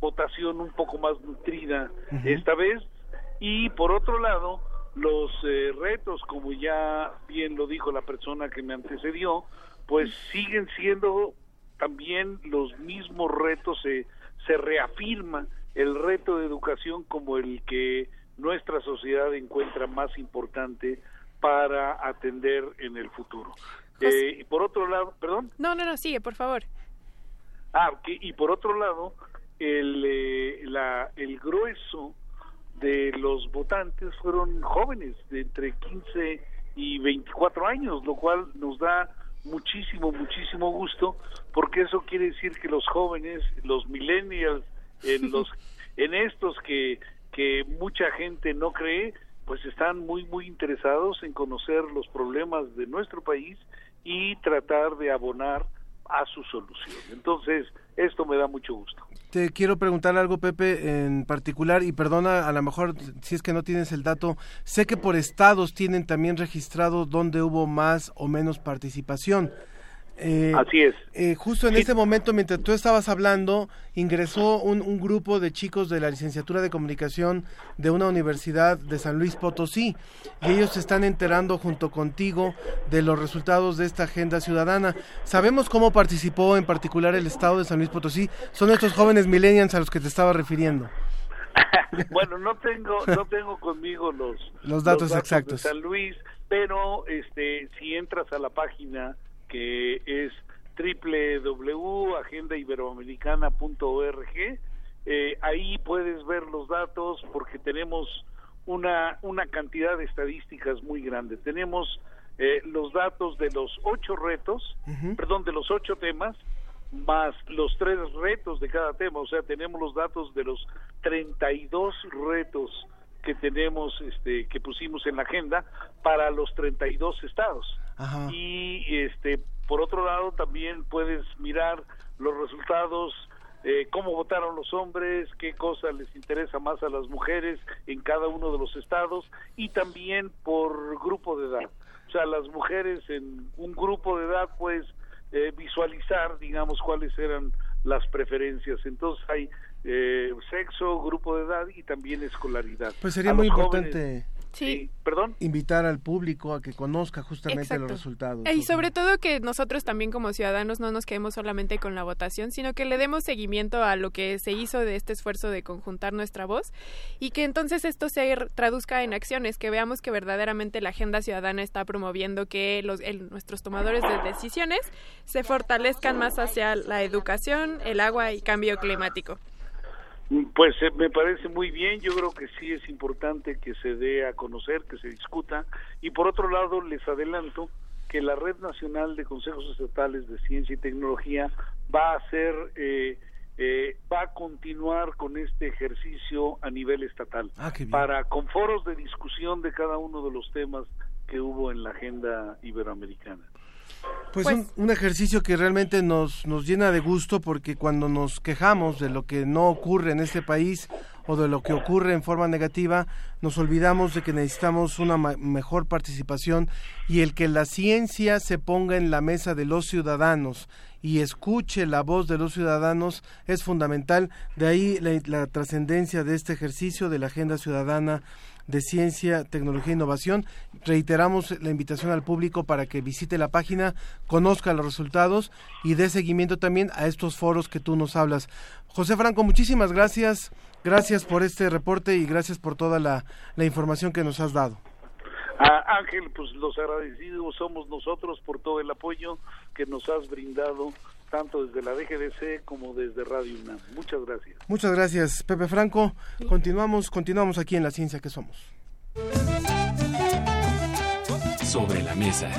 votación un poco más nutrida esta vez. Y por otro lado los eh, retos como ya bien lo dijo la persona que me antecedió pues siguen siendo también los mismos retos se se reafirma el reto de educación como el que nuestra sociedad encuentra más importante para atender en el futuro. Eh, y por otro lado, perdón. No, no, no, sigue, por favor. Ah, y por otro lado, el, eh, la, el grueso de los votantes fueron jóvenes de entre 15 y 24 años, lo cual nos da muchísimo, muchísimo gusto, porque eso quiere decir que los jóvenes, los millennials, en los en estos que que mucha gente no cree, pues están muy muy interesados en conocer los problemas de nuestro país y tratar de abonar a su solución. Entonces, esto me da mucho gusto. Te quiero preguntar algo, Pepe, en particular, y perdona, a lo mejor si es que no tienes el dato, sé que por estados tienen también registrado dónde hubo más o menos participación. Eh, Así es. Eh, justo en este momento, mientras tú estabas hablando, ingresó un, un, grupo de chicos de la licenciatura de comunicación de una universidad de San Luis Potosí y ellos se están enterando junto contigo de los resultados de esta agenda ciudadana. ¿Sabemos cómo participó en particular el estado de San Luis Potosí? Son estos jóvenes millennials a los que te estaba refiriendo. bueno, no tengo no tengo conmigo los, los datos, exactos de San Luis, pero este si entras a la página que es www.agendaiberoamericana.org. Eh, ahí puedes ver los datos porque tenemos una, una cantidad de estadísticas muy grande. Tenemos eh, los datos de los ocho retos, perdón, de los ocho temas, más los tres retos de cada tema. O sea, tenemos los datos de los 32 retos que tenemos, este, que pusimos en la agenda para los 32 estados. Y este, por otro lado, también puedes mirar los resultados eh, cómo votaron los hombres, qué cosa les interesa más a las mujeres en cada uno de los estados y también por grupo de edad. O sea, las mujeres en un grupo de edad, pues eh, visualizar, digamos, cuáles eran las preferencias. Entonces hay eh, sexo, grupo de edad y también escolaridad. Pues sería muy importante Sí. Perdón. Invitar al público a que conozca justamente los resultados. Y sobre todo que nosotros también como ciudadanos no nos quedemos solamente con la votación, sino que le demos seguimiento a lo que se hizo de este esfuerzo de conjuntar nuestra voz y que entonces esto se traduzca en acciones, que veamos que verdaderamente la agenda ciudadana está promoviendo que los, nuestros tomadores de decisiones se fortalezcan más hacia la educación, el agua y cambio climático. Pues eh, me parece muy bien, yo creo que sí es importante que se dé a conocer, que se discuta y por otro lado les adelanto que la Red Nacional de Consejos Estatales de Ciencia y Tecnología va a ser eh, eh, va a continuar con este ejercicio a nivel estatal ah, para con foros de discusión de cada uno de los temas que hubo en la agenda iberoamericana. Pues, Un, un, ejercicio que realmente nos, nos llena de gusto porque cuando nos quejamos de lo que no ocurre en este país o de lo que ocurre en forma negativa, nos olvidamos de que necesitamos una mejor participación y el que la ciencia se ponga en la mesa de los ciudadanos y escuche la voz de los ciudadanos es fundamental. De ahí la, la trascendencia de este ejercicio de la Agenda Ciudadana de Ciencia, Tecnología e Innovación. Reiteramos la invitación al público para que visite la página, conozca los resultados y dé seguimiento también a estos foros que tú nos hablas. José Franco, muchísimas gracias. Gracias por este reporte y gracias por toda la, información que nos has dado. Ah, Ángel, pues los agradecidos somos nosotros por todo el apoyo que nos has brindado tanto desde la DGDC como desde Radio UNAM. Muchas gracias. Muchas gracias, Pepe Franco. Continuamos, continuamos aquí en La Ciencia que Somos. Sobre la mesa.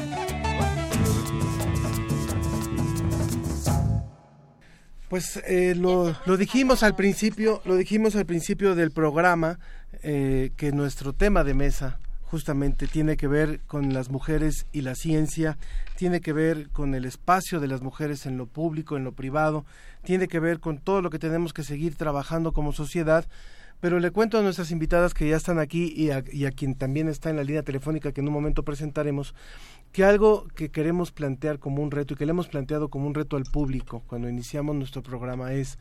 Pues eh, lo, lo, dijimos al principio, lo dijimos al principio del programa eh, que nuestro tema de mesa justamente tiene que ver con las mujeres y la ciencia, tiene que ver con el espacio de las mujeres en lo público, en lo privado, tiene que ver con todo lo que tenemos que seguir trabajando como sociedad. Pero le cuento a nuestras invitadas que ya están aquí y a, y a quien también está en la línea telefónica que en un momento presentaremos, que algo que queremos plantear como un reto y que le hemos planteado como un reto al público cuando iniciamos nuestro programa es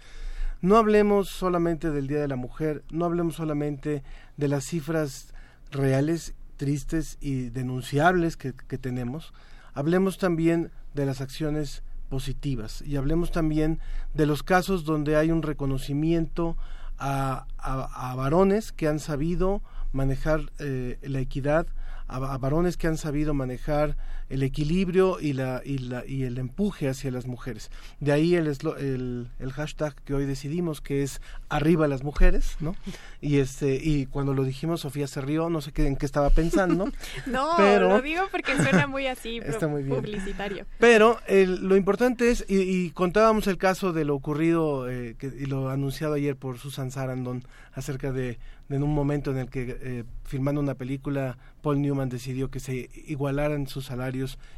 no hablemos solamente del Día de la Mujer, no hablemos solamente de las cifras reales, tristes y denunciables que, tenemos, hablemos también de las acciones positivas y hablemos también de los casos donde hay un reconocimiento a, a, varones que han sabido manejar eh, la equidad, a, varones que han sabido manejar el equilibrio y, la, y, la, y el empuje hacia las mujeres. De ahí el, el, el, hashtag que hoy decidimos, que es arriba las mujeres, ¿no? Y, este, y cuando lo dijimos, Sofía se rió, no sé qué, en qué estaba pensando. no, pero, lo digo porque suena muy así, está muy bien. publicitario. Pero lo importante es, y, contábamos el caso de lo ocurrido eh, que, y lo anunciado ayer por Susan Sarandon acerca de en un momento en el que eh, filmando una película Paul Newman decidió que se igualaran sus salarios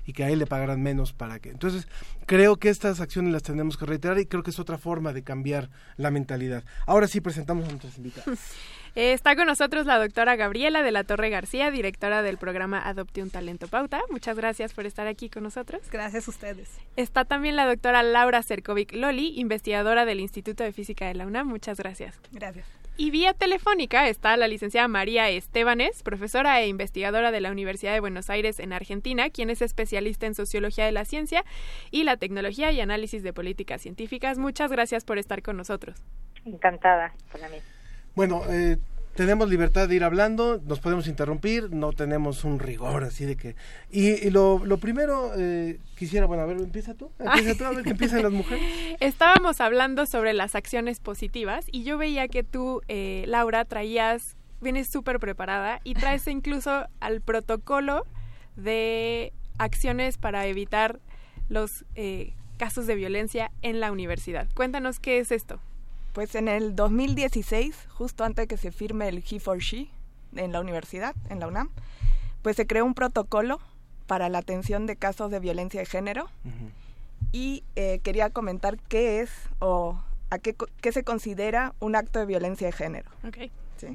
y que a él le pagaran menos para que entonces creo que estas acciones las tenemos que reiterar y creo que es otra forma de cambiar la mentalidad ahora sí presentamos a nuestras invitadas eh, Está con nosotros la doctora Gabriela de la Torre García, directora del programa Adopte un Talento Pauta. Muchas gracias por estar aquí con nosotros. Gracias a ustedes. Está también la doctora Laura Cercovic Loli, investigadora del Instituto de Física de la UNAM. Muchas gracias. Gracias. Y vía telefónica está la licenciada María Estebanes, profesora e investigadora de la Universidad de Buenos Aires en Argentina, quien es especialista en sociología de la ciencia y la tecnología y análisis de políticas científicas. Muchas gracias por estar con nosotros. Encantada para mí. Bueno, eh, tenemos libertad de ir hablando, nos podemos interrumpir, no tenemos un rigor así de que... Y, lo, lo, primero, eh, quisiera, bueno, a ver, empieza tú, empieza tú, a ver que empiezan las mujeres. Estábamos hablando sobre las acciones positivas y yo veía que tú, eh, Laura, traías, vienes súper preparada y traes incluso al protocolo de acciones para evitar los eh, casos de violencia en la universidad. Cuéntanos qué es esto. Pues en el 2016, justo antes de que se firme el He for She en la universidad, en la UNAM, pues se creó un protocolo para la atención de casos de violencia de género y eh, quería comentar qué es o a qué, qué, se considera un acto de violencia de género. Okay. Sí.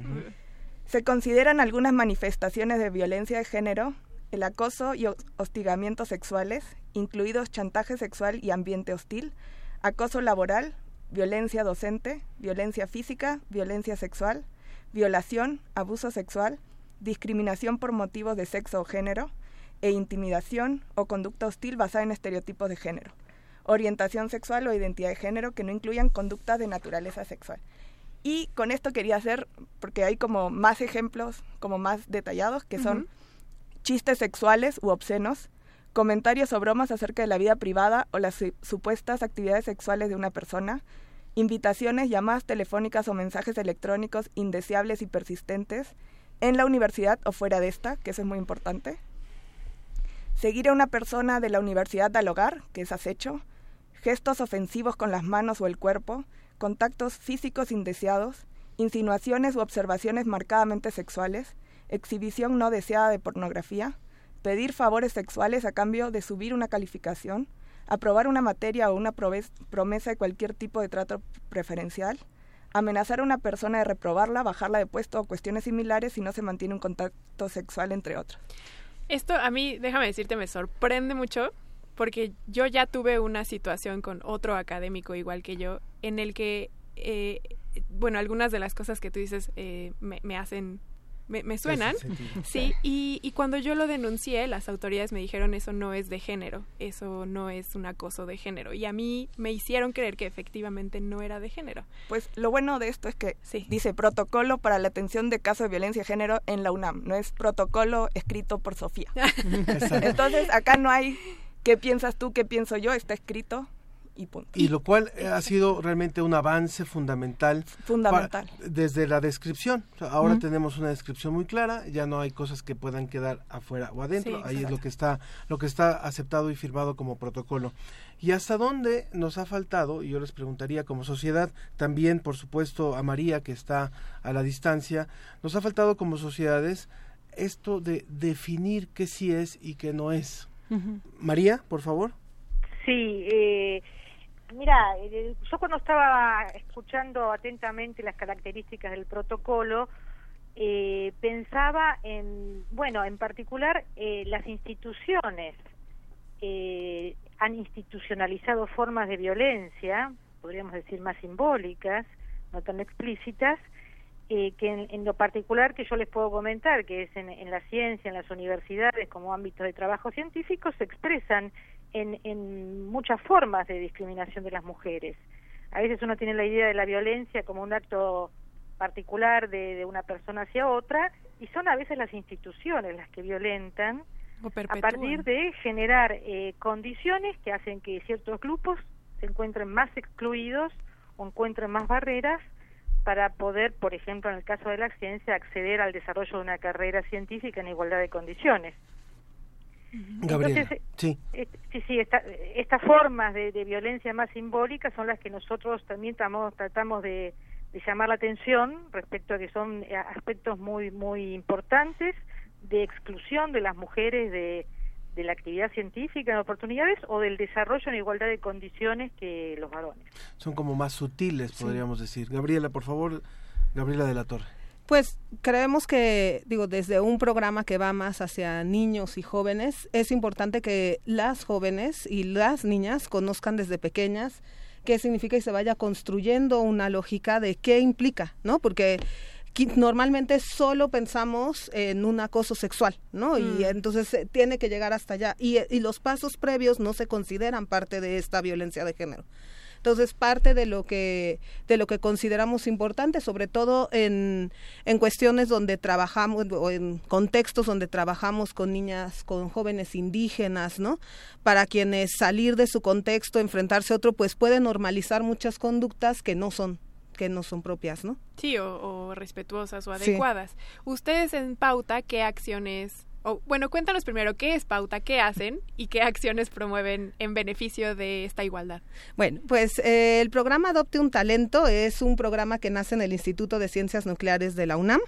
Se consideran algunas manifestaciones de violencia de género el acoso y hostigamientos sexuales, incluidos chantaje sexual y ambiente hostil, acoso laboral, violencia docente, violencia física, violencia sexual, violación, abuso sexual, discriminación por motivos de sexo o género, e intimidación o conducta hostil basada en estereotipos de género, orientación sexual o identidad de género que no incluyan conductas de naturaleza sexual. Y con esto quería hacer, porque hay como más ejemplos, como más detallados, que son chistes sexuales u obscenos, comentarios o bromas acerca de la vida privada o las supuestas actividades sexuales de una persona, invitaciones, llamadas telefónicas o mensajes electrónicos indeseables y persistentes en la universidad o fuera de esta, que eso es muy importante. Seguir a una persona de la universidad al hogar, que es acecho, gestos ofensivos con las manos o el cuerpo, contactos físicos indeseados, insinuaciones u observaciones marcadamente sexuales, exhibición no deseada de pornografía, pedir favores sexuales a cambio de subir una calificación, aprobar una materia o una promesa de cualquier tipo de trato preferencial, amenazar a una persona de reprobarla, bajarla de puesto o cuestiones similares si no se mantiene un contacto sexual, entre otros. Esto a mí, déjame decirte, me sorprende mucho porque yo ya tuve una situación con otro académico igual que yo en el que, eh, bueno, algunas de las cosas que tú dices eh, me, me hacen me, suenan. Sí, y, y, cuando yo lo denuncié, las autoridades me dijeron eso no es de género, eso no es un acoso de género. Y a mí me hicieron creer que efectivamente no era de género. Pues lo bueno de esto es que dice protocolo para la atención de casos de violencia de género en la UNAM, no es protocolo escrito por Sofía. Entonces acá no hay qué piensas tú, qué pienso yo, está escrito y lo cual ha sido realmente un avance fundamental. Fundamental. desde la descripción. ahora tenemos una descripción muy clara, ya no hay cosas que puedan quedar afuera o adentro. Ahí es lo que está lo que está aceptado y firmado como protocolo. Y hasta dónde nos ha faltado, y yo les preguntaría como sociedad, también por supuesto a María que está a la distancia, nos ha faltado como sociedades esto de definir qué sí es y qué no es. María, por favor. Sí, eh, Mira, yo cuando estaba escuchando atentamente las características del protocolo, eh, pensaba en, bueno, en particular eh, las instituciones eh, han institucionalizado formas de violencia, podríamos decir más simbólicas, no tan explícitas, que en, lo particular que yo les puedo comentar, que es en, en la ciencia, en las universidades como ámbito de trabajo científico, se expresan en, muchas formas de discriminación de las mujeres. A veces uno tiene la idea de la violencia como un acto particular de, una persona hacia otra y son a veces las instituciones las que violentan a partir de generar eh, condiciones que hacen que ciertos grupos se encuentren más excluidos o encuentren más barreras para poder, por ejemplo, en el caso de la ciencia, acceder al desarrollo de una carrera científica en igualdad de condiciones. Gabriela, sí. Eh, sí, sí, estas formas de, violencia más simbólicas son las que nosotros también tratamos, tratamos de, llamar la atención respecto a que son eh, aspectos muy, muy importantes de exclusión de las mujeres de, de la actividad científica en oportunidades o del desarrollo en igualdad de condiciones que los varones. Son como más sutiles, podríamos decir. Gabriela, por favor, Gabriela de la Torre. Pues creemos que, digo, desde un programa que va más hacia niños y jóvenes, es importante que las jóvenes y las niñas conozcan desde pequeñas qué significa y se vaya construyendo una lógica de qué implica, ¿no? Porque normalmente solo pensamos en un acoso sexual, ¿no? Y mm. entonces eh, tiene que llegar hasta allá. Y, y los pasos previos no se consideran parte de esta violencia de género. Entonces, parte de lo que, de lo que consideramos importante, sobre todo en, en cuestiones donde trabajamos, o en contextos donde trabajamos con niñas, con jóvenes indígenas, ¿no? Para quienes salir de su contexto, enfrentarse a otro, pues puede normalizar muchas conductas que no son que no son propias, ¿no? Sí, o, respetuosas o adecuadas. Ustedes en Pauta, ¿qué acciones bueno, cuéntanos primero qué es Pauta, qué hacen y qué acciones promueven en beneficio de esta igualdad. Bueno, pues eh, el programa Adopte un Talento es un programa que nace en el Instituto de Ciencias Nucleares de la UNAM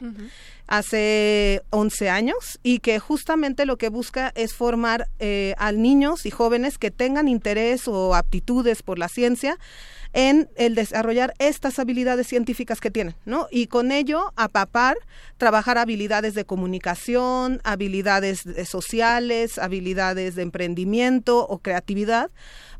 hace 11 años y que justamente lo que busca es formar eh, a niños y jóvenes que tengan interés o aptitudes por la ciencia en el desarrollar estas habilidades científicas que tienen, ¿no? Y con ello apapar, trabajar habilidades de comunicación, habilidades sociales, habilidades de emprendimiento o creatividad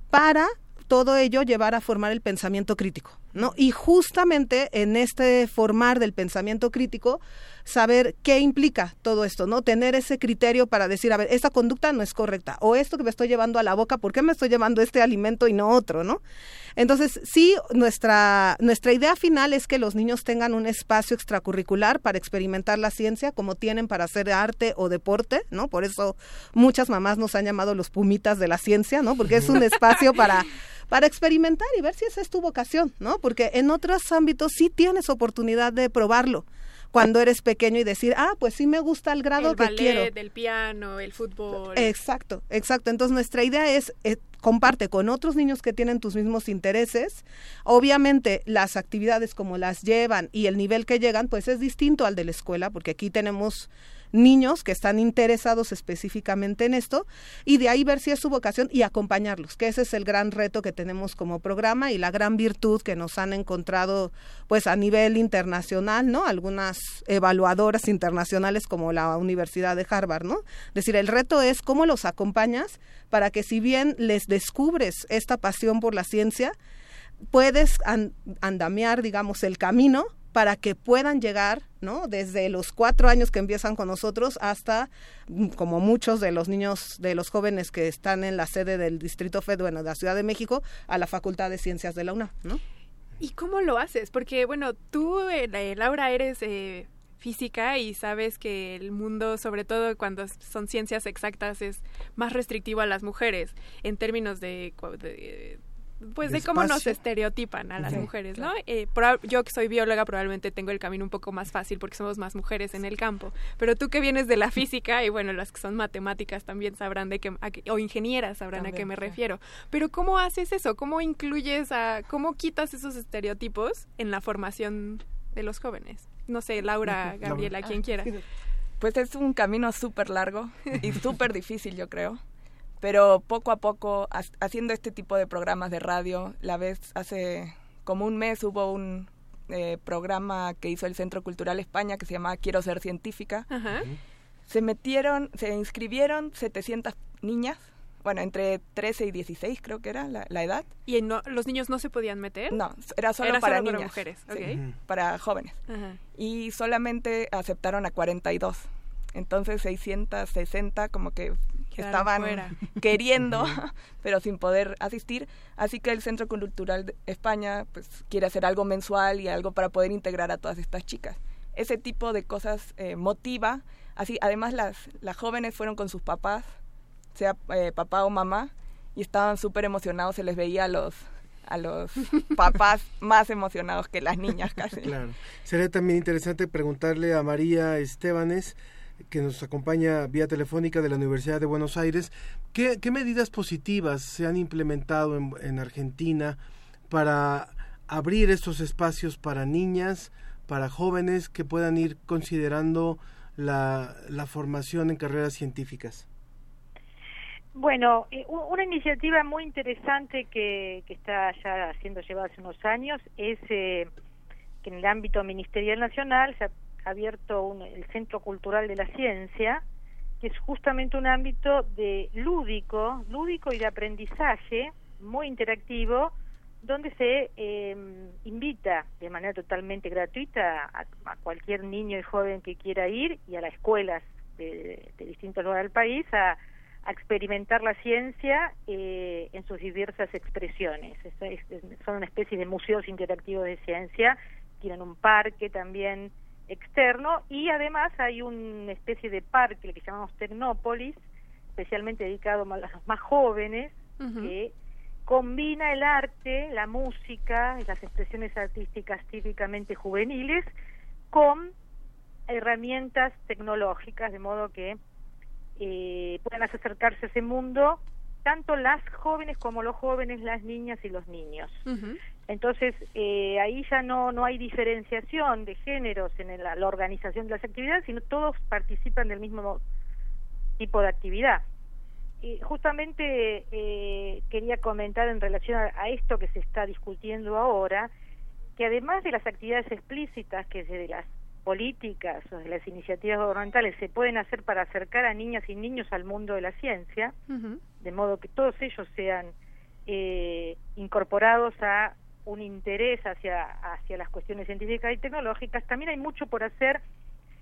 para todo ello llevar a formar el pensamiento crítico, ¿no? Y justamente en este formar del pensamiento crítico saber qué implica todo esto, ¿no? Tener ese criterio para decir, a ver, esta conducta no es correcta, o esto que me estoy llevando a la boca, ¿por qué me estoy llevando este alimento y no otro, ¿no? Entonces, sí, nuestra, nuestra idea final es que los niños tengan un espacio extracurricular para experimentar la ciencia, como tienen para hacer arte o deporte, ¿no? Por eso muchas mamás nos han llamado los pumitas de la ciencia, ¿no? Porque es un espacio para para experimentar y ver si esa es tu vocación, ¿no? Porque en otros ámbitos sí tienes oportunidad de probarlo cuando eres pequeño y decir, ah, pues sí me gusta el grado el que ballet, quiero. El piano, el fútbol. Exacto, exacto. Entonces nuestra idea es eh, comparte con otros niños que tienen tus mismos intereses. Obviamente las actividades como las llevan y el nivel que llegan, pues es distinto al de la escuela, porque aquí tenemos niños que están interesados específicamente en esto y de ahí ver si es su vocación y acompañarlos, que ese es el gran reto que tenemos como programa y la gran virtud que nos han encontrado pues a nivel internacional, ¿no? Algunas evaluadoras internacionales como la Universidad de Harvard, ¿no? Es decir, el reto es cómo los acompañas para que si bien les descubres esta pasión por la ciencia, puedes andamear, digamos, el camino para que puedan llegar, ¿no? Desde los cuatro años que empiezan con nosotros hasta, mm, como muchos de los niños, de los jóvenes que están en la sede del Distrito Fed, bueno, de la Ciudad de México, a la Facultad de Ciencias de la UNAM, ¿no? ¿Y cómo lo haces? Porque, bueno, tú, eh, eh, Laura, eres eh, física y sabes que el mundo, sobre todo cuando son ciencias exactas, es más restrictivo a las mujeres en términos de pues de cómo nos estereotipan a las mujeres, ¿no? Eh, yo que soy bióloga probablemente tengo el camino un poco más fácil porque somos más mujeres en el campo, pero tú que vienes de la física y bueno, las que son matemáticas también sabrán de qué, o ingenieras sabrán a qué me refiero, pero ¿cómo haces eso? ¿Cómo incluyes a, cómo quitas esos estereotipos en la formación de los jóvenes? No sé, Laura, Gabriela, quien quiera. Pues es un camino súper largo y súper difícil, yo creo pero poco a poco haciendo este tipo de programas de radio, la vez hace como un mes hubo un eh, programa que hizo el Centro Cultural España que se llama Quiero ser científica. Se metieron, se inscribieron 700 niñas, bueno, entre 13 y 16 creo que era la, edad. ¿Y los niños no se podían meter? No, era solo para niñas. Para mujeres, para jóvenes. Y solamente aceptaron a 42. Entonces 660 como que estaban queriendo, pero sin poder asistir. Así que el Centro Cultural de España pues, quiere hacer algo mensual y algo para poder integrar a todas estas chicas. Ese tipo de cosas eh, motiva. Así, además las, las jóvenes fueron con sus papás, sea eh, papá o mamá, y estaban súper emocionados, se les veía a los a los papás más emocionados que las niñas casi. Claro. Sería también interesante preguntarle a María Estebanes que nos acompaña vía telefónica de la Universidad de Buenos Aires. ¿Qué, medidas positivas se han implementado en, Argentina para abrir estos espacios para niñas, para jóvenes que puedan ir considerando la, formación en carreras científicas? Bueno, eh, una iniciativa muy interesante que, está ya siendo llevada hace unos años es eh, que en el ámbito ministerial nacional se abierto el Centro Cultural de la Ciencia, que es justamente un ámbito de lúdico, lúdico y de aprendizaje muy interactivo, donde se em, invita de manera totalmente gratuita a, cualquier niño y joven que quiera ir y a las escuelas de, distintos lugares del país a, a experimentar la ciencia eh, en sus diversas expresiones. son una especie de museos interactivos de ciencia, tienen un parque también externo y además hay una especie de parque que llamamos Tecnópolis, especialmente dedicado a los más jóvenes, que combina el arte, la música, las expresiones artísticas típicamente juveniles con herramientas tecnológicas, de modo que eh, puedan acercarse a ese mundo tanto las jóvenes como los jóvenes, las niñas y los niños. Entonces, eh, ahí ya no, no hay diferenciación de géneros en la, organización de las actividades, sino todos participan del mismo tipo de actividad. Y justamente eh, quería comentar en relación a, esto que se está discutiendo ahora, que además de las actividades explícitas que desde las políticas o de las iniciativas gubernamentales se pueden hacer para acercar a niñas y niños al mundo de la ciencia, de modo que todos ellos sean eh, incorporados a un interés hacia, hacia las cuestiones científicas y tecnológicas, también hay mucho por hacer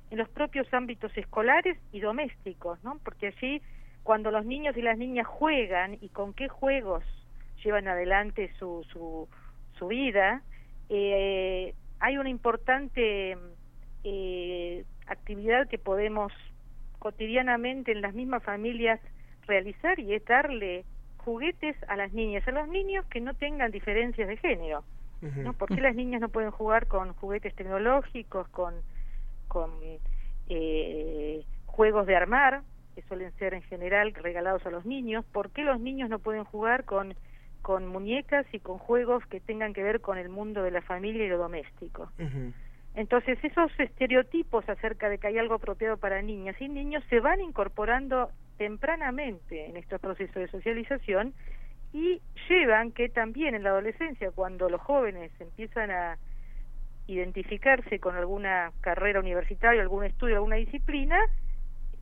en los propios ámbitos escolares y domésticos, ¿no? Porque allí, cuando los niños y las niñas juegan y con qué juegos llevan adelante su, su, su vida, eh, hay una importante eh, actividad que podemos cotidianamente en las mismas familias realizar y es darle juguetes a las niñas, a los niños que no tengan diferencias de género. ¿no? ¿Por qué las niñas no pueden jugar con juguetes tecnológicos, con, con eh, juegos de armar, que suelen ser en general regalados a los niños? ¿Por qué los niños no pueden jugar con, con muñecas y con juegos que tengan que ver con el mundo de la familia y lo doméstico? Entonces esos estereotipos acerca de que hay algo apropiado para niñas y niños se van incorporando tempranamente en estos procesos de socialización y llevan que también en la adolescencia, cuando los jóvenes empiezan a identificarse con alguna carrera universitaria, algún estudio, alguna disciplina,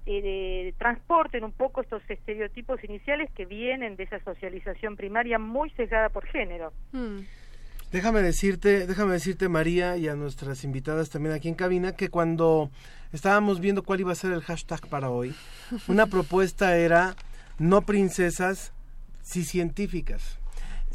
eh, transporten un poco estos estereotipos iniciales que vienen de esa socialización primaria muy sesgada por género. Mm. Déjame decirte, déjame decirte María y a nuestras invitadas también aquí en cabina que cuando estábamos viendo cuál iba a ser el hashtag para hoy, una propuesta era no princesas, sí científicas.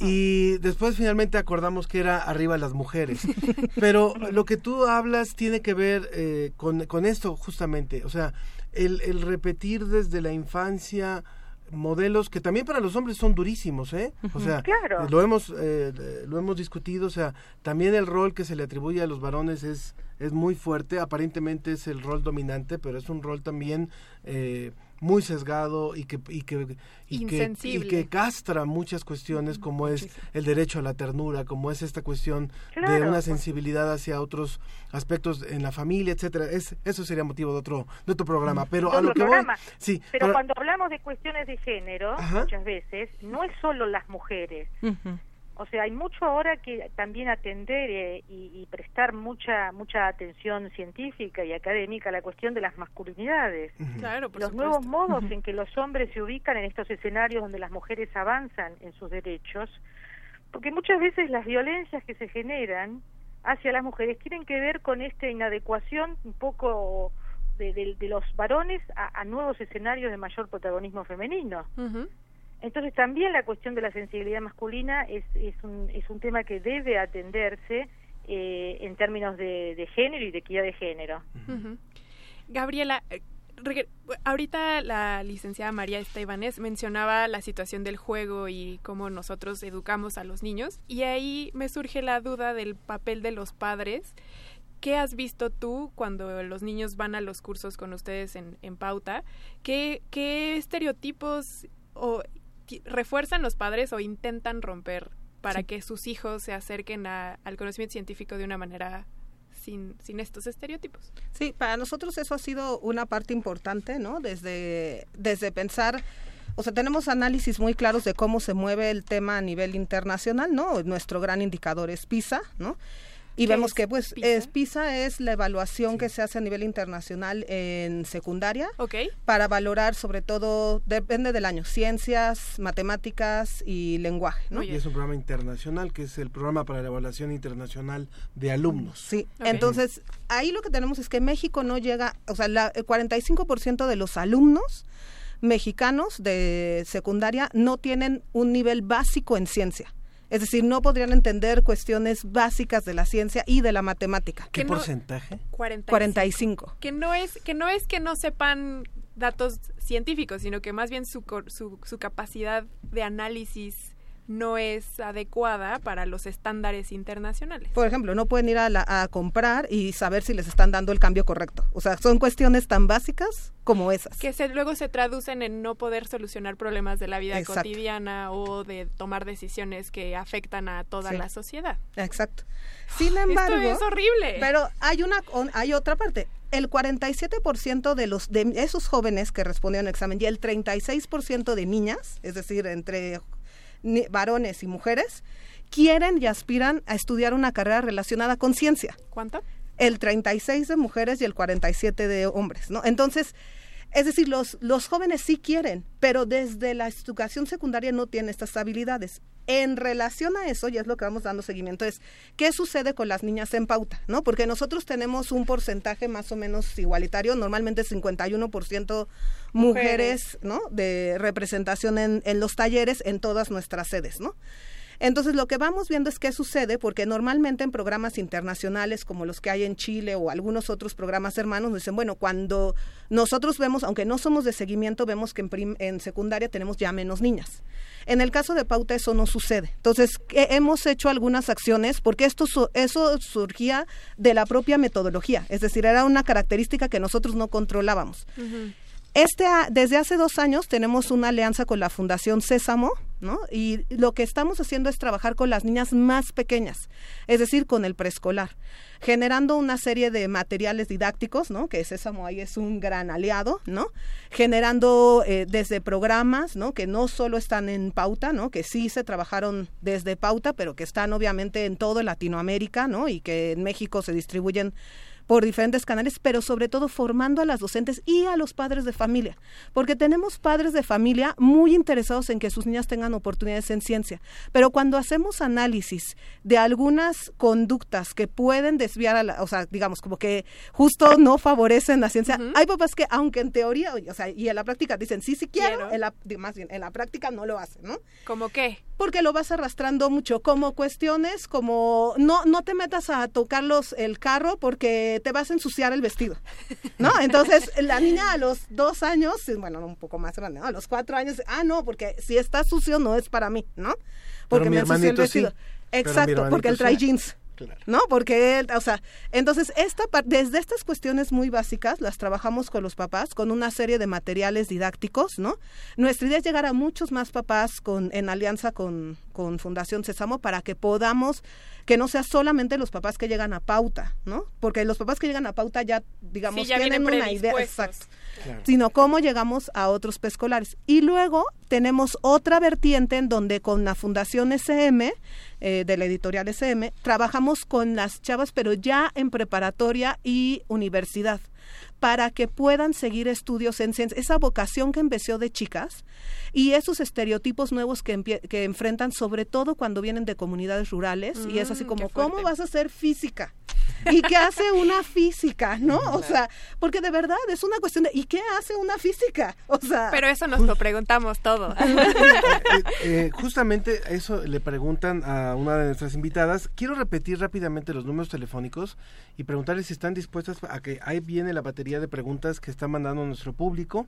Y después finalmente acordamos que era arriba las mujeres. Pero lo que tú hablas tiene que ver eh, con, con, esto justamente. O sea, el, el repetir desde la infancia modelos que también para los hombres son durísimos, ¿eh? O sea, lo hemos eh, lo hemos discutido, o sea, también el rol que se le atribuye a los varones es es muy fuerte, aparentemente es el rol dominante, pero es un rol también eh, muy sesgado y que y que y que, y que, castra muchas cuestiones como es el derecho a la ternura, como es esta cuestión de una sensibilidad hacia otros aspectos en la familia, etcétera. Es eso sería motivo de otro de otro programa, pero a lo que voy, sí, pero, cuando hablamos de cuestiones de género, muchas veces no es solo las mujeres. O sea, hay mucho ahora que también atender eh, y, prestar mucha mucha atención científica y académica a la cuestión de las masculinidades. Claro, los nuevos modos en que los hombres se ubican en estos escenarios donde las mujeres avanzan en sus derechos, porque muchas veces las violencias que se generan hacia las mujeres tienen que ver con esta inadecuación un poco de, los varones a, nuevos escenarios de mayor protagonismo femenino. Entonces también la cuestión de la sensibilidad masculina es, un, tema que debe atenderse eh, en términos de, género y de equidad de género. Gabriela, eh, ahorita la licenciada María Estebanes mencionaba la situación del juego y cómo nosotros educamos a los niños y ahí me surge la duda del papel de los padres. ¿Qué has visto tú cuando los niños van a los cursos con ustedes en, Pauta? ¿Qué, qué estereotipos o refuerzan los padres o intentan romper para que sus hijos se acerquen al conocimiento científico de una manera sin, sin estos estereotipos. Sí, para nosotros eso ha sido una parte importante, ¿no? Desde, desde pensar o sea, tenemos análisis muy claros de cómo se mueve el tema a nivel internacional, ¿no? Nuestro gran indicador es PISA, ¿no? Y vemos que pues PISA? Es, PISA es la evaluación que se hace a nivel internacional en secundaria para valorar sobre todo, depende del año, ciencias, matemáticas y lenguaje. ¿no? Y es un programa internacional que es el programa para la evaluación internacional de alumnos. Sí, entonces ahí lo que tenemos es que México no llega, o sea, la, el 45% de los alumnos mexicanos de secundaria no tienen un nivel básico en ciencia. Es decir, no podrían entender cuestiones básicas de la ciencia y de la matemática. ¿Qué porcentaje? 45. 45. Que no es que no es que no sepan datos científicos, sino que más bien su, su, su capacidad de análisis no es adecuada para los estándares internacionales. Por ejemplo, no pueden ir a, comprar y saber si les están dando el cambio correcto. O sea, son cuestiones tan básicas como esas. Que luego se traducen en no poder solucionar problemas de la vida cotidiana o de tomar decisiones que afectan a toda la sociedad. Exacto. Sin embargo, Esto es horrible. Pero hay una hay otra parte. El 47% de los de esos jóvenes que respondieron al examen y el 36% de niñas, es decir, entre varones y mujeres, quieren y aspiran a estudiar una carrera relacionada con ciencia. ¿Cuánto? El 36 de mujeres y el 47 de hombres, ¿no? Entonces, es decir, los, los jóvenes sí quieren, pero desde la educación secundaria no tienen estas habilidades. En relación a eso, y es lo que vamos dando seguimiento, es qué sucede con las niñas en pauta, ¿no? Porque nosotros tenemos un porcentaje más o menos igualitario, normalmente 51% mujeres, ¿no? De representación en, en los talleres en todas nuestras sedes, ¿no? Entonces, lo que vamos viendo es qué sucede, porque normalmente en programas internacionales como los que hay en Chile o algunos otros programas hermanos, nos dicen, bueno, cuando nosotros vemos, aunque no somos de seguimiento, vemos que en, en secundaria tenemos ya menos niñas. En el caso de Pauta eso no sucede. Entonces, hemos hecho algunas acciones porque esto eso surgía de la propia metodología, es decir, era una característica que nosotros no controlábamos. Este, desde hace dos años tenemos una alianza con la Fundación Sésamo, ¿no? Y lo que estamos haciendo es trabajar con las niñas más pequeñas, es decir, con el preescolar, generando una serie de materiales didácticos, ¿no? Que Sésamo ahí es un gran aliado, ¿no? Generando eh, desde programas, ¿no? Que no solo están en pauta, ¿no? Que sí se trabajaron desde pauta, pero que están obviamente en todo Latinoamérica, ¿no? Y que en México se distribuyen por diferentes canales, pero sobre todo formando a las docentes y a los padres de familia, porque tenemos padres de familia muy interesados en que sus niñas tengan oportunidades en ciencia, pero cuando hacemos análisis de algunas conductas que pueden desviar a la, o sea, digamos, como que justo no favorecen la ciencia, hay papás que aunque en teoría, o sea, y en la práctica dicen, sí, sí quiero, En la, más bien, en la práctica no lo hacen, ¿no? ¿Cómo qué? Porque lo vas arrastrando mucho, como cuestiones como no, no te metas a tocarlos el carro porque te vas a ensuciar el vestido, ¿no? Entonces, la niña a los dos años, bueno, un poco más grande, a los cuatro años, ah, no, porque si está sucio no es para mí, ¿no? Porque me ensució el vestido. Exacto, porque él trae jeans. ¿No? Porque, o sea, entonces, esta, desde estas cuestiones muy básicas las trabajamos con los papás, con una serie de materiales didácticos, ¿no? Nuestra idea es llegar a muchos más papás con, en alianza con, con Fundación Sésamo para que podamos que no sea solamente los papás que llegan a pauta, ¿no? Porque los papás que llegan a pauta ya, digamos, tienen una idea, exacto, sino cómo llegamos a otros preescolares. Y luego tenemos otra vertiente en donde con la Fundación SM, eh, de la editorial SM, trabajamos con las chavas, pero ya en preparatoria y universidad para que puedan seguir estudios en ciencia, esa vocación que empezó de chicas y esos estereotipos nuevos que, que enfrentan, sobre todo cuando vienen de comunidades rurales, y es así mm, como, ¿cómo vas a ser física? ¿Y qué hace una física? ¿No? O sea, porque de verdad es una cuestión de ¿y qué hace una física? O sea, pero eso nos lo preguntamos todo. Eh, eh, justamente eso le preguntan a una de nuestras invitadas. Quiero repetir rápidamente los números telefónicos y preguntarles si están dispuestas a que ahí viene la batería de preguntas que está mandando nuestro público.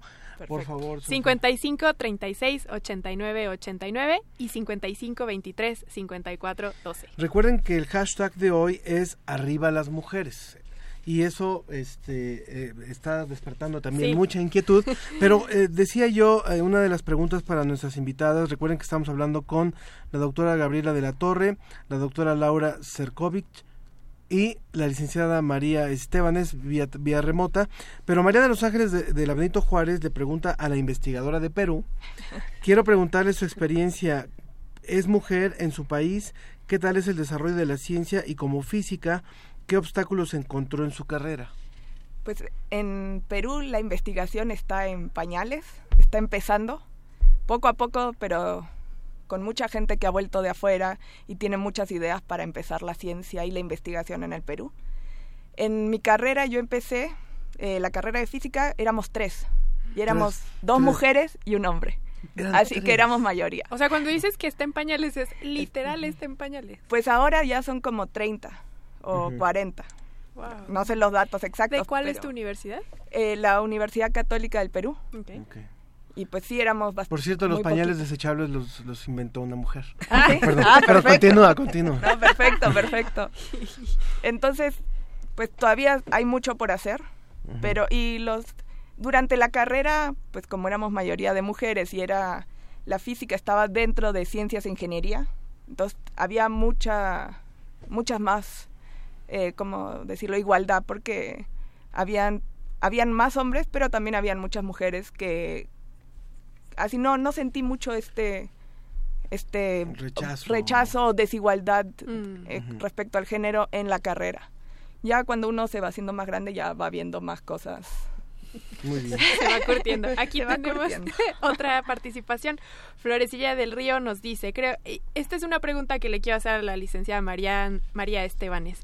Por favor. 55 36 89 89 y 55 23 54 12. Recuerden que el hashtag de hoy es arriba las mujeres y eso este, eh, está despertando también mucha inquietud. Pero eh, decía yo, eh, una de las preguntas para nuestras invitadas, recuerden que estamos hablando con la doctora Gabriela de la Torre, la doctora Laura Serkovic y la licenciada María Estebanes vía, vía remota. Pero María de los Ángeles de, de la Benito Juárez le pregunta a la investigadora de Perú, quiero preguntarle su experiencia, es mujer en su país, qué tal es el desarrollo de la ciencia y como física, ¿Qué obstáculos encontró en su carrera? Pues en Perú la investigación está en pañales, está empezando, poco a poco, pero con mucha gente que ha vuelto de afuera y tiene muchas ideas para empezar la ciencia y la investigación en el Perú. En mi carrera yo empecé, eh, la carrera de física, éramos tres, Y éramos dos mujeres y un hombre. Así que éramos mayoría. O sea, cuando dices que está en pañales, es literal está en pañales. Pues ahora ya son como 30 o 40. No sé los datos exactos. ¿De cuál es tu universidad? Eh, la Universidad Católica del Perú. Y pues sí, éramos bastante. Por cierto, los pañales desechables los, los, inventó una mujer. Ah, ¿sí? Perdón, ah, pero continúa, continúa. No, perfecto, perfecto. Entonces, pues todavía hay mucho por hacer, pero y los durante la carrera, pues como éramos mayoría de mujeres y era la física estaba dentro de ciencias e ingeniería, entonces había mucha muchas más eh, como decirlo igualdad porque habían habían más hombres, pero también habían muchas mujeres que así no no sentí mucho este este rechazo, rechazo desigualdad mm. eh, respecto al género en la carrera. Ya cuando uno se va haciendo más grande ya va viendo más cosas muy bien. Se va curtiendo. Aquí tenemos otra participación. Florecilla del Río nos dice, creo, eh, esta es una pregunta que le quiero hacer a la licenciada María, María Estebanes.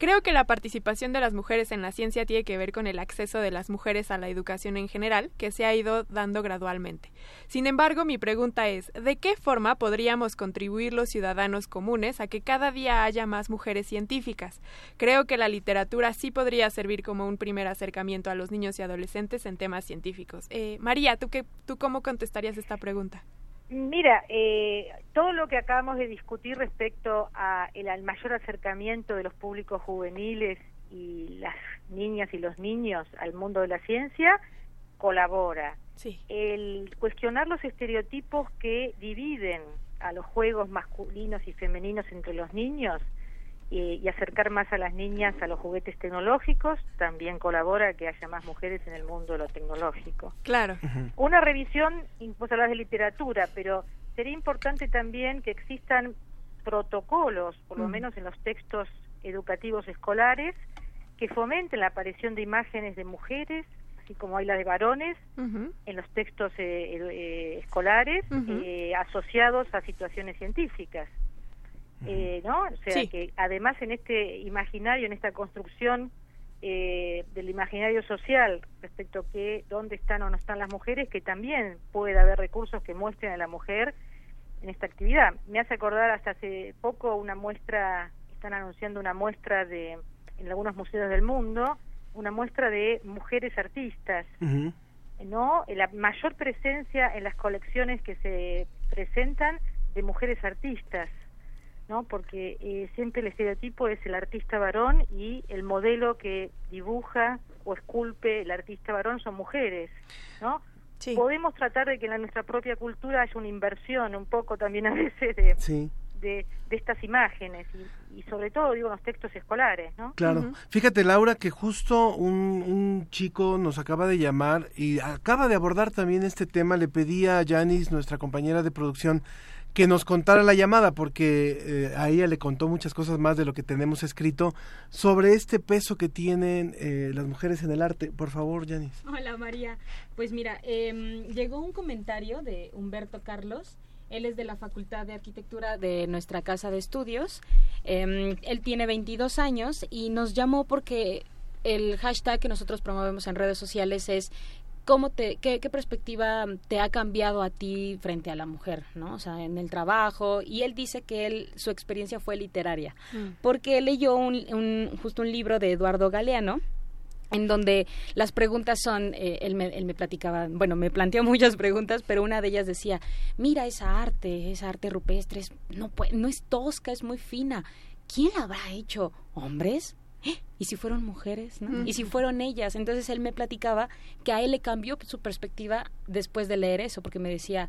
Creo que la participación de las mujeres en la ciencia tiene que ver con el acceso de las mujeres a la educación en general, que se ha ido dando gradualmente. Sin embargo, mi pregunta es, ¿de qué forma podríamos contribuir los ciudadanos comunes a que cada día haya más mujeres científicas? Creo que la literatura sí podría servir como un primer acercamiento a los niños y adolescentes en temas científicos. Eh, María, ¿tú, qué, ¿tú cómo contestarías esta pregunta? Mira, eh, todo lo que acabamos de discutir respecto a el, al mayor acercamiento de los públicos juveniles y las niñas y los niños al mundo de la ciencia colabora. Sí. El cuestionar los estereotipos que dividen a los juegos masculinos y femeninos entre los niños y acercar más a las niñas a los juguetes tecnológicos también colabora que haya más mujeres en el mundo de lo tecnológico. Claro. Una revisión, vos hablas de literatura, pero sería importante también que existan protocolos, por lo menos en los textos educativos escolares, que fomenten la aparición de imágenes de mujeres, así como hay las de varones, en los textos eh, eh, escolares eh, asociados a situaciones científicas. Eh, ¿no? O sea que además en este imaginario, en esta construcción eh, del imaginario social respecto a que dónde están o no están las mujeres, que también puede haber recursos que muestren a la mujer en esta actividad. Me hace acordar hasta hace poco una muestra, están anunciando una muestra de en algunos museos del mundo, una muestra de mujeres artistas, ¿no? La mayor presencia en las colecciones que se presentan de mujeres artistas ¿no? Porque eh, siempre el estereotipo es el artista varón y el modelo que dibuja o esculpe el artista varón son mujeres, ¿no? Podemos tratar de que en nuestra propia cultura haya una inversión un poco también a veces de, de, estas imágenes y, sobre todo digo los textos escolares, ¿no? Claro. Fíjate Laura que justo un, un chico nos acaba de llamar y acaba de abordar también este tema. Le pedí a Janis, nuestra compañera de producción, que nos contara la llamada, porque eh, a ella le contó muchas cosas más de lo que tenemos escrito sobre este peso que tienen eh, las mujeres en el arte. Por favor, Janis. Hola, María. Pues mira, em, llegó un comentario de Humberto Carlos. Él es de la Facultad de Arquitectura de nuestra casa de estudios. Em, él tiene 22 años y nos llamó porque el hashtag que nosotros promovemos en redes sociales es ¿Cómo te, qué, perspectiva te ha cambiado a ti frente a la mujer, ¿no? O sea, en el trabajo. Y él dice que él, su experiencia fue literaria, mm. porque leyó un, justo un libro de Eduardo Galeano, en donde las preguntas son, eh, él, me, él me platicaba, bueno, me planteó muchas preguntas, pero una de ellas decía, mira esa arte, esa arte rupestre, no, no es tosca, es muy fina. ¿Quién la habrá hecho? ¿Hombres? ¿Y si fueron mujeres? ¿no? ¿Y si fueron ellas? Entonces él me platicaba que a él le cambió su perspectiva después de leer eso, porque me decía,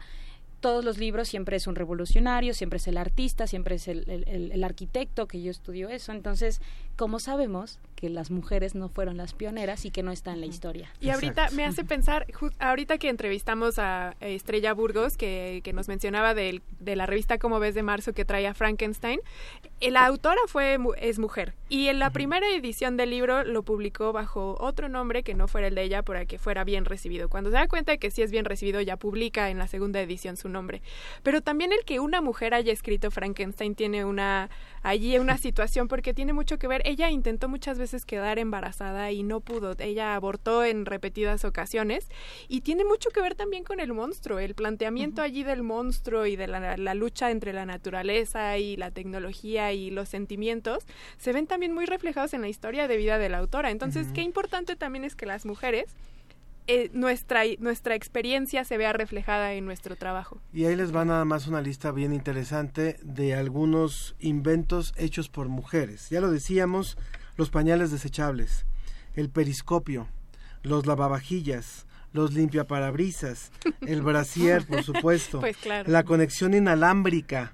todos los libros siempre es un revolucionario, siempre es el artista, siempre es el, el, arquitecto, que yo estudio eso. Entonces, ¿cómo sabemos que las mujeres no fueron las pioneras y que no está en la historia? Y ahorita me hace pensar, ahorita que entrevistamos a Estrella Burgos, que, que nos mencionaba de, de, la revista Como ves de marzo que trae a Frankenstein, la autora fue es mujer. Y en la primera edición del libro lo publicó bajo otro nombre que no fuera el de ella para que fuera bien recibido. Cuando se da cuenta de que sí es bien recibido, ya publica en la segunda edición su un hombre. Pero también el que una mujer haya escrito Frankenstein tiene una allí una situación porque tiene mucho que ver. Ella intentó muchas veces quedar embarazada y no pudo. Ella abortó en repetidas ocasiones y tiene mucho que ver también con el monstruo, el planteamiento allí del monstruo y de la, la lucha entre la naturaleza y la tecnología y los sentimientos se ven también muy reflejados en la historia de vida de la autora. Entonces, qué importante también es que las mujeres eh, nuestra, nuestra experiencia se vea reflejada en nuestro trabajo. Y ahí les va nada más una lista bien interesante de algunos inventos hechos por mujeres. Ya lo decíamos, los pañales desechables, el periscopio, los lavavajillas, los limpiaparabrisas, el brasier, por supuesto, Pues claro. la conexión inalámbrica,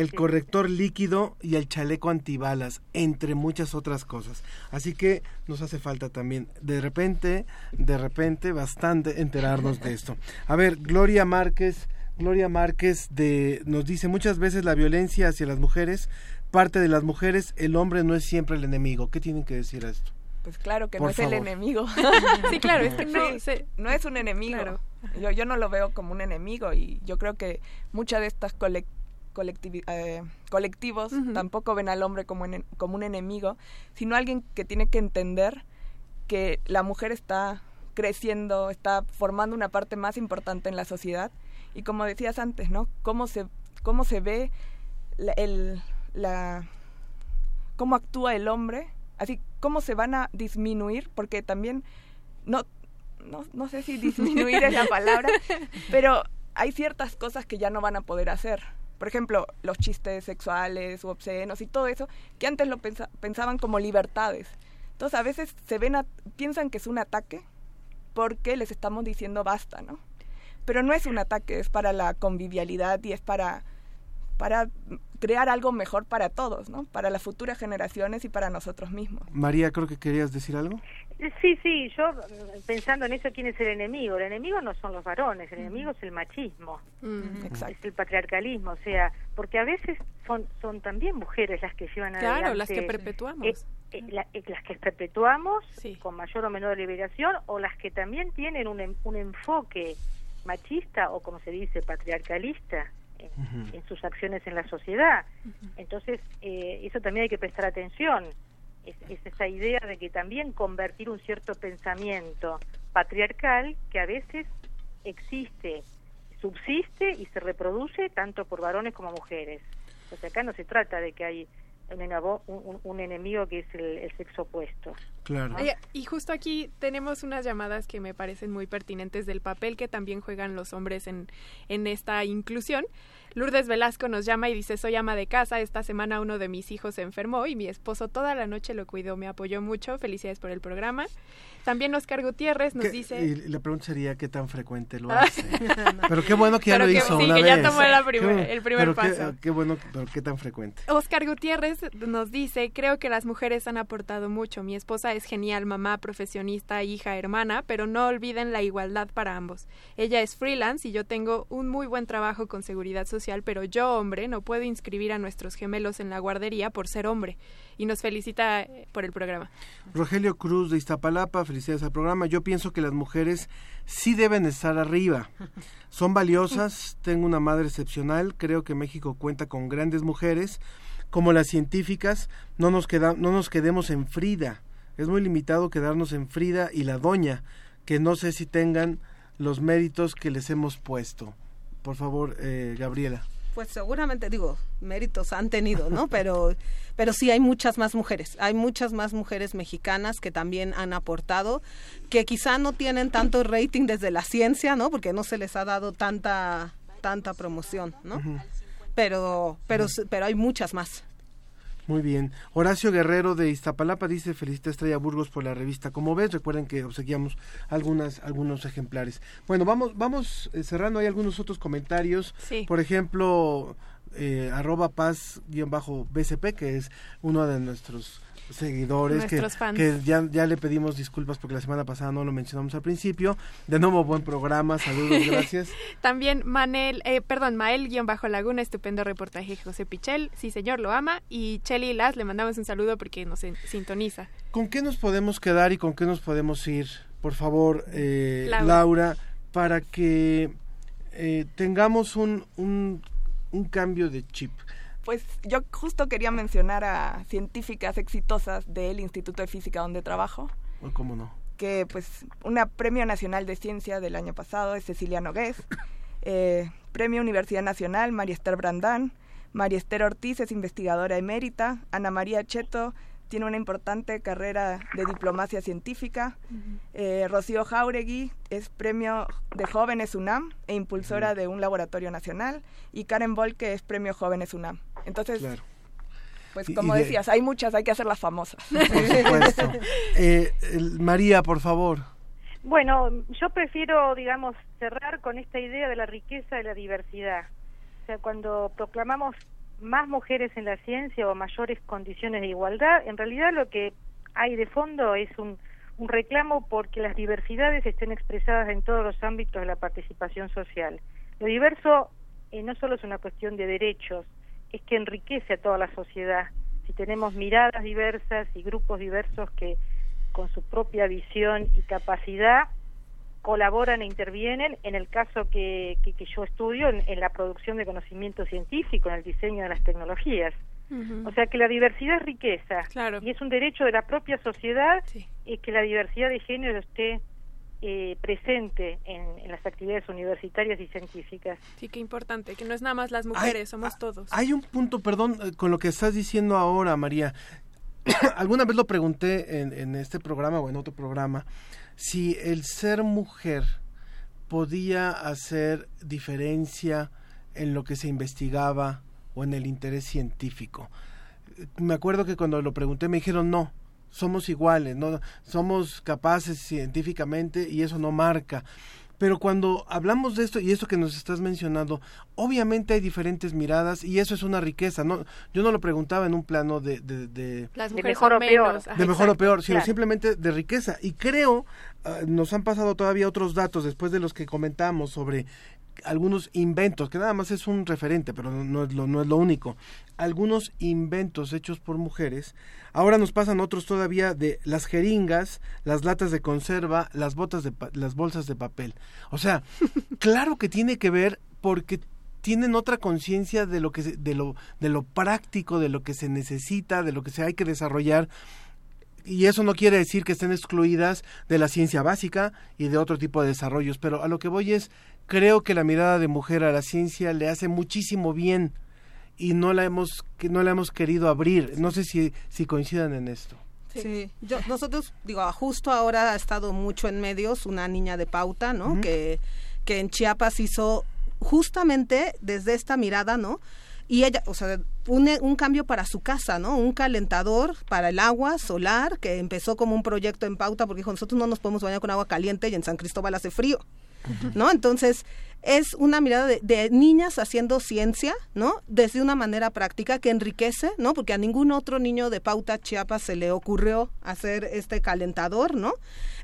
el corrector líquido y el chaleco antibalas, entre muchas otras cosas. Así que nos hace falta también, de repente, de repente, bastante enterarnos de esto. A ver, Gloria Márquez, Gloria Márquez de, nos dice muchas veces la violencia hacia las mujeres parte de las mujeres, el hombre no es siempre el enemigo. ¿Qué tienen que decir a esto? Pues claro que Por no es el enemigo. Sí, claro, es que no Sí, se- no es un enemigo. Claro. Yo, yo no lo veo como un enemigo y yo creo que muchas de estas colec- colectivi- eh, colectivos tampoco ven al hombre como, en- como un enemigo, sino alguien que tiene que entender que la mujer está creciendo, está formando una parte más importante en la sociedad y como decías antes, ¿no? Cómo se, cómo se ve la, el, la, cómo actúa el hombre, así cómo se van a disminuir, porque también no, no, no sé si disminuir es la palabra, pero hay ciertas cosas que ya no van a poder hacer. Por ejemplo, los chistes sexuales o obscenos y todo eso, que antes lo pensa- pensaban como libertades. Entonces a veces se ven, piensan que es un ataque porque les estamos diciendo basta, ¿no? Pero no es un ataque, es para la convivialidad y es para, para crear algo mejor para todos, ¿no? Para las futuras generaciones y para nosotros mismos. María, creo que querías decir algo. Sí, sí, yo mm, pensando en eso, ¿quién es el enemigo? El enemigo no son los varones, el enemigo es el machismo, es el patriarcalismo, o sea, porque a veces son, son también mujeres las que llevan Claro, adelante... las que perpetuamos. eh, eh, la- eh, las que perpetuamos con mayor o menor liberación o las que también tienen un, en- un enfoque machista o como se dice patriarcalista en, en sus acciones en la sociedad. Entonces, eh, eso también hay que prestar atención. Es, es esa idea de que también convertir un cierto pensamiento patriarcal que a veces existe, subsiste y se reproduce tanto por varones como mujeres. O sea, acá no se trata de que hay un, enabo- un- un- enemigo que es el, el sexo opuesto. Claro. Eh, y justo aquí tenemos unas llamadas que me parecen muy pertinentes del papel que también juegan los hombres en, en esta inclusión. Lourdes Velasco nos llama y dice, soy ama de casa, esta semana uno de mis hijos se enfermó y mi esposo toda la noche lo cuidó, me apoyó mucho, felicidades por el programa. También Oscar Gutiérrez nos ¿Qué- dice... Y la pregunta sería qué tan frecuente lo Ah. hace. pero qué bueno que ya Pero lo que hizo sí, una que ya tomó la primer- el primer pero qué- paso. Qué, bueno, pero qué tan frecuente. Oscar Gutiérrez nos dice, creo que las mujeres han aportado mucho. Mi esposa es genial, mamá, profesionista, hija, hermana, pero no olviden la igualdad para ambos. Ella es freelance y yo tengo un muy buen trabajo con seguridad social, pero yo, hombre, no puedo inscribir a nuestros gemelos en la guardería por ser hombre. Y nos felicita eh, por el programa. Rogelio Cruz de Iztapalapa, felicidades al programa. Yo pienso que las mujeres sí deben estar arriba. Son valiosas, tengo una madre excepcional, creo que México cuenta con grandes mujeres, como las científicas, no nos, queda, no nos quedemos en Frida. Es muy limitado quedarnos en Frida y la doña, que no sé si tengan los méritos que les hemos puesto. Por favor, eh, Gabriela. Pues seguramente, digo, méritos han tenido, ¿no? Pero, pero sí hay muchas más mujeres, hay muchas más mujeres mexicanas que también han aportado, que quizá no tienen tanto rating desde la ciencia, ¿no? Porque no se les ha dado tanta, tanta promoción, ¿no? Pero, pero, pero hay muchas más. Muy bien. Horacio Guerrero de Iztapalapa dice felicita Estrella Burgos por la revista. Como ves, recuerden que obsequiamos algunas, algunos ejemplares. Bueno, vamos, vamos eh, cerrando. Hay algunos otros comentarios. Sí. Por ejemplo, eh, arroba paz-bcp, que es uno de nuestros seguidores Nuestros que, fans. que ya, ya le pedimos disculpas porque la semana pasada no lo mencionamos al principio. De nuevo, buen programa. Saludos, gracias. También Manel, eh, perdón, Mael-Laguna, estupendo reportaje José Pichel, sí señor, lo ama. Y Cheli Las, le mandamos un saludo porque nos en- sintoniza. ¿Con qué nos podemos quedar y con qué nos podemos ir? Por favor, eh, Laura. Laura. para que eh, tengamos un, un, un cambio de chip. Pues yo justo quería mencionar a científicas exitosas del Instituto de Física donde trabajo. ¿Cómo no? Que pues una Premio Nacional de Ciencia del año pasado es Cecilia Nogués, eh, Premio Universidad Nacional María Esther Brandán, María Esther Ortiz es investigadora emérita, Ana María Cheto tiene una importante carrera de diplomacia científica. Eh, Rocío Jauregui es premio de Jóvenes UNAM e impulsora de un laboratorio nacional. Y Karen Volke es premio Jóvenes UNAM. Entonces, pues como decías, hay muchas, hay que hacerlas famosas. Eh, María, por favor. Bueno, yo prefiero, digamos, cerrar con esta idea de la riqueza y la diversidad. O sea, cuando proclamamos más mujeres en la ciencia o mayores condiciones de igualdad, en realidad lo que hay de fondo es un, un reclamo porque las diversidades estén expresadas en todos los ámbitos de la participación social. Lo diverso eh, no solo es una cuestión de derechos, es que enriquece a toda la sociedad. Si tenemos miradas diversas y grupos diversos que con su propia visión y capacidad colaboran e intervienen en el caso que, que, yo estudio en, la producción de conocimiento científico, en el diseño de las tecnologías. O sea que la diversidad es riqueza y es un derecho de la propia sociedad eh, que la diversidad de género esté eh, presente en, las actividades universitarias y científicas. Sí, qué importante, que no es nada más las mujeres, somos todos. Hay un punto, perdón, eh, con lo que estás diciendo ahora, María. Alguna vez lo pregunté en, en este programa o en otro programa si el ser mujer podía hacer diferencia en lo que se investigaba o en el interés científico. Me acuerdo que cuando lo pregunté me dijeron no, somos iguales, no somos capaces científicamente y eso no marca. Pero cuando hablamos de esto y esto que nos estás mencionando, obviamente hay diferentes miradas y eso es una riqueza. No, yo no lo preguntaba en un plano de, de, de, mejor o peor, de mejor o peor, sino simplemente de riqueza. Y creo, ah, nos han pasado todavía otros datos después de los que comentamos sobre algunos inventos, que nada más es un referente, pero no, es, lo, no es lo único. Algunos inventos hechos por mujeres. Ahora nos pasan otros todavía de las jeringas, las latas de conserva, las botas de las bolsas de papel. O sea, claro que tiene que ver porque tienen otra conciencia de lo que de lo de lo práctico, de lo que se necesita, de lo que se hay que desarrollar y eso no quiere decir que estén excluidas de la ciencia básica y de otro tipo de desarrollos, pero a lo que voy es creo que la mirada de mujer a la ciencia le hace muchísimo bien y no la hemos que no la hemos querido abrir. No sé si si coincidan en esto. Sí, Yo, nosotros digo, justo ahora ha estado mucho en medios una niña de pauta, ¿no? Que que en Chiapas hizo justamente desde esta mirada, ¿no? Y ella, o sea, un, un cambio para su casa, ¿no? Un calentador para el agua solar que empezó como un proyecto en pauta porque dijo, nosotros no nos podemos bañar con agua caliente y en San Cristóbal hace frío. ¿no? Entonces, es una mirada de, niñas haciendo ciencia, ¿no? Desde una manera práctica que enriquece, ¿no? Porque a ningún otro niño de Pauta Chiapas se le ocurrió hacer este calentador, ¿no?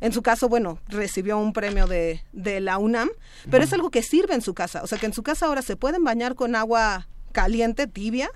En su caso, bueno, recibió un premio de, de la UNAM, pero es algo que sirve en su casa. O sea, que en su casa ahora se pueden bañar con agua caliente, tibia,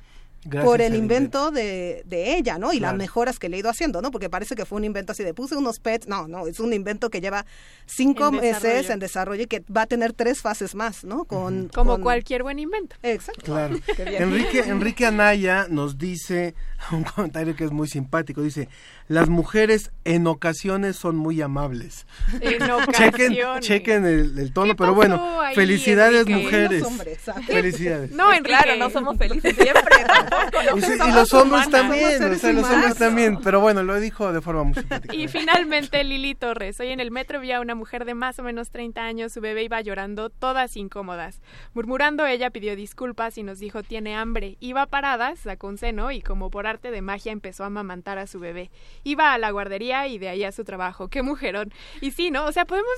por el invento de, de, ella, ¿no? Y las mejoras que le he ido haciendo, ¿no? Porque parece que fue un invento así de puse unos pets. No, no, es un invento que lleva cinco meses en desarrollo y que va a tener tres fases más, ¿no? Con, Como cualquier buen invento. Exacto. Claro. Enrique, Enrique Anaya nos dice un comentario que es muy simpático. Dice, las mujeres en ocasiones son muy amables. En chequen, chequen el, tono, pero bueno, felicidades mujeres. felicidades. No, en Claro, no somos felices siempre. Y, los hombres también, o sea, los hombres también, pero bueno, lo dijo de forma muy simpática. Y finalmente Lili Torres, hoy en el metro vi a una mujer de más o menos 30 años, su bebé iba llorando, todas incómodas. Murmurando ella pidió disculpas y nos dijo tiene hambre. Iba parada, sacó un seno y como por arte de magia empezó a amamantar a su bebé. Iba a la guardería y de ahí a su trabajo. ¡Qué mujerón! Y sí, ¿no? O sea, podemos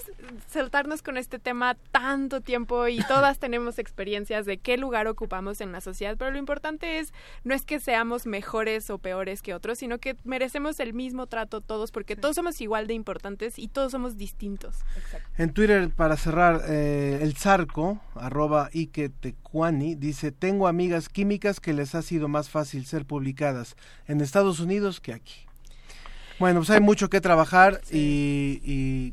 saltarnos con este tema tanto tiempo y todas tenemos experiencias de qué lugar ocupamos en la sociedad, pero lo importante es no es que seamos mejores o peores que otros, sino que merecemos el mismo trato todos porque todos somos igual de importantes y todos somos distintos. En Twitter, para cerrar, eh, el Zarco, arroba Ike Tecuani, dice, tengo amigas químicas que les ha sido más fácil ser publicadas en Estados Unidos que aquí. Bueno, pues hay mucho que trabajar y,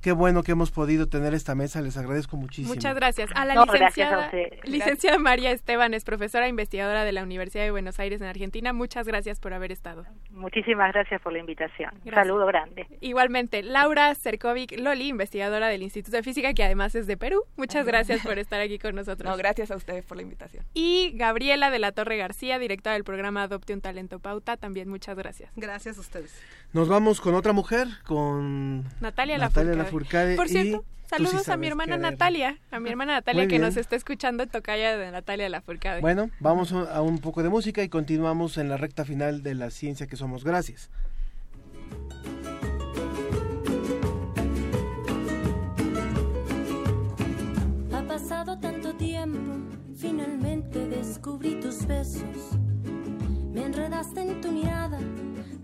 qué bueno que hemos podido tener esta mesa, les agradezco muchísimo. Muchas gracias. A la No, licenciada, gracias a licenciada María Esteban es profesora investigadora de la Universidad de Buenos Aires en Argentina. Muchas gracias por haber estado. Muchísimas gracias por la invitación. Un saludo grande. Igualmente, Laura Cercovic Loli, investigadora del Instituto de Física, que además es de Perú. Muchas gracias por estar aquí con nosotros. No, gracias a ustedes por la invitación. Y Gabriela de la Torre García, directora del programa Adopte un Talento Pauta, también muchas gracias. Gracias a ustedes. Nos vamos con otra mujer, con Natalia, Natalia Lafourcade. Por y cierto, sí saludos a mi hermana. Natalia, a mi hermana Natalia Muy que nos está escuchando, tocaya de Natalia Lafourcade. Bueno, vamos a a un poco de música y continuamos en la recta final de la ciencia que somos. Gracias. Ha pasado tanto tiempo, finalmente descubrí tus besos. Me enredaste en tu mirada,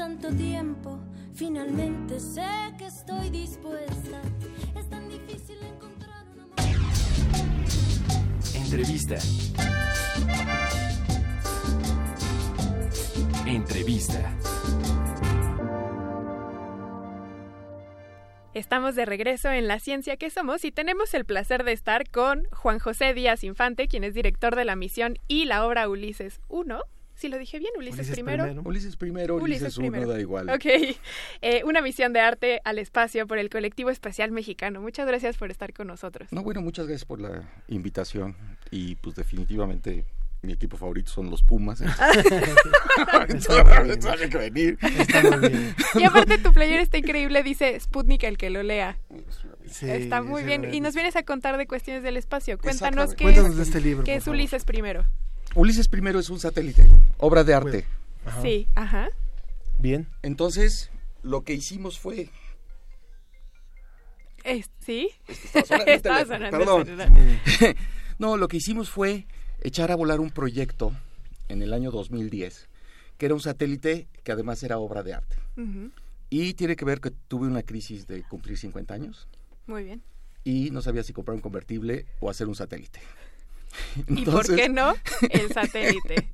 tanto tiempo, finalmente sé que estoy dispuesta. Es tan difícil encontrar un amor. Entrevista. Entrevista. Estamos de regreso en La Ciencia que Somos y tenemos el placer de estar con Juan José Díaz Infante, quien es director de la misión y la obra Ulises 1. Si lo dije bien, Ulises, Ulises primero. primero. Ulises primero, Ulises uno, primero. da igual. Ok. Eh, una misión de arte al espacio por el colectivo espacial mexicano. Muchas gracias por estar con nosotros. No, bueno, muchas gracias por la invitación y pues definitivamente mi equipo favorito son los Pumas. Que venir. Y aparte tu player está increíble, dice Sputnik el que lo lea. Sí, está muy bien. Y nos vienes a contar de cuestiones del espacio. Cuéntanos qué Cuéntanos es, de este libro, qué es favor. Ulises primero. Ulises primero es un satélite, obra de arte. Sí, ajá. Bien. Entonces, lo que hicimos fue Es- ¿Sí? Estaba sonando el Estaba teléfono, sonando Perdón. no, lo que hicimos fue echar a volar un proyecto en el año 2010, que era un satélite que además era obra de arte. Y tiene que ver que tuve una crisis de cumplir 50 años Muy bien. y no sabía si comprar un convertible o hacer un satélite. ¿Y por qué no? El satélite.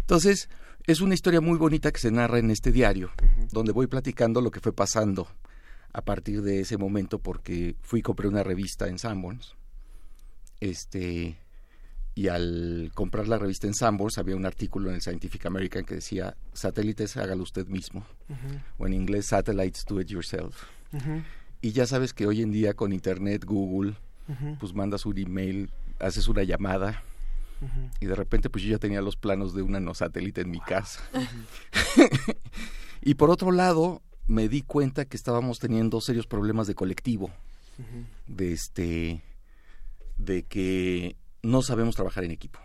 Entonces, es una historia muy bonita que se narra en este diario, donde voy platicando lo que fue pasando a partir de ese momento, porque fui y compré una revista en Sanborns. Este, y al comprar la revista en Sanborns había un artículo en el Scientific American que decía, satélites hágalo usted mismo, o en inglés, satellites do it yourself. Y ya sabes que hoy en día con internet, Google, pues mandas un email, haces una llamada y de repente pues yo ya tenía los planos de un nanosatélite en mi casa. y por otro lado, me di cuenta que estábamos teniendo serios problemas de colectivo, de este de que no sabemos trabajar en equipo.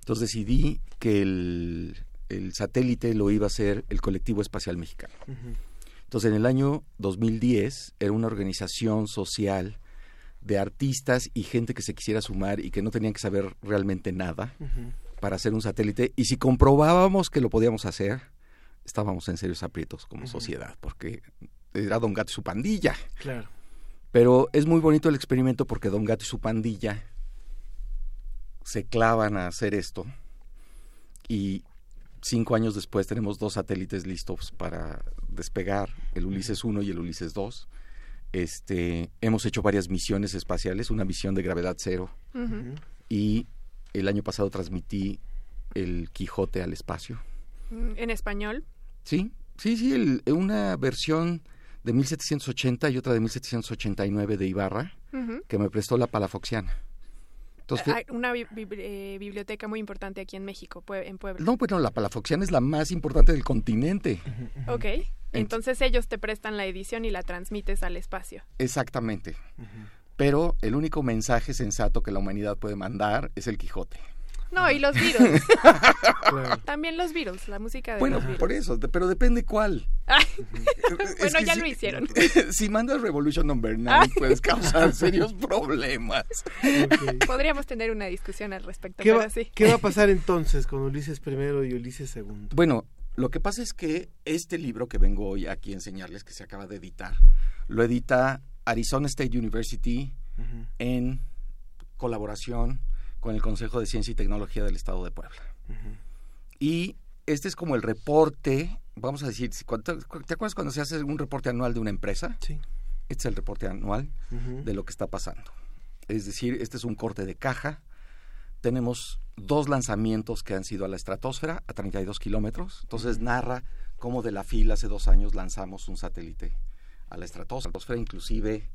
Entonces decidí que el, el satélite lo iba a hacer el colectivo espacial mexicano. Entonces, en el año 2010 era una organización social de artistas y gente que se quisiera sumar y que no tenían que saber realmente nada para hacer un satélite. Y si comprobábamos que lo podíamos hacer, estábamos en serios aprietos como sociedad, porque era Don Gato y su pandilla. Claro. Pero es muy bonito el experimento porque Don Gato y su pandilla se clavan a hacer esto y cinco años después tenemos dos satélites listos para despegar, el Ulises 1 y el Ulises 2. Este, hemos hecho varias misiones espaciales, una misión de gravedad cero y el año pasado transmití el Quijote al espacio. ¿En español? Sí, sí, sí, el- una versión de 1780 y otra de 1789 de Ibarra que me prestó la Palafoxiana. Entonces, Hay una bi- bi- eh, biblioteca muy importante aquí en México, Pue- en Puebla. no, bueno, la Palafoxiana es la más importante del continente. Ok. Entonces ellos te prestan la edición y la transmites al espacio. Exactamente. Pero el único mensaje sensato que la humanidad puede mandar es el Quijote. No, y los Beatles. También los Beatles, la música de Bueno, los Beatles. por eso, pero depende cuál. Bueno, ya si- lo hicieron. si mandas Revolution Number 9 Ay. puedes causar serios problemas. Podríamos tener una discusión al respecto, ¿Qué pero va, sí. qué va a pasar entonces con Ulises I y Ulises II? Bueno, lo que pasa es que este libro que vengo hoy aquí a enseñarles, que se acaba de editar, lo edita Arizona State University en colaboración con el Consejo de Ciencia y Tecnología del Estado de Puebla. Y este es como el reporte, vamos a decir, ¿te acuerdas cuando se hace un reporte anual de una empresa? Sí. Este es el reporte anual de lo que está pasando. Es decir, este es un corte de caja. Tenemos dos lanzamientos que han sido a la estratosfera, a 32 kilómetros. Entonces narra cómo de la fila hace dos años lanzamos un satélite a la estratosfera, inclusive...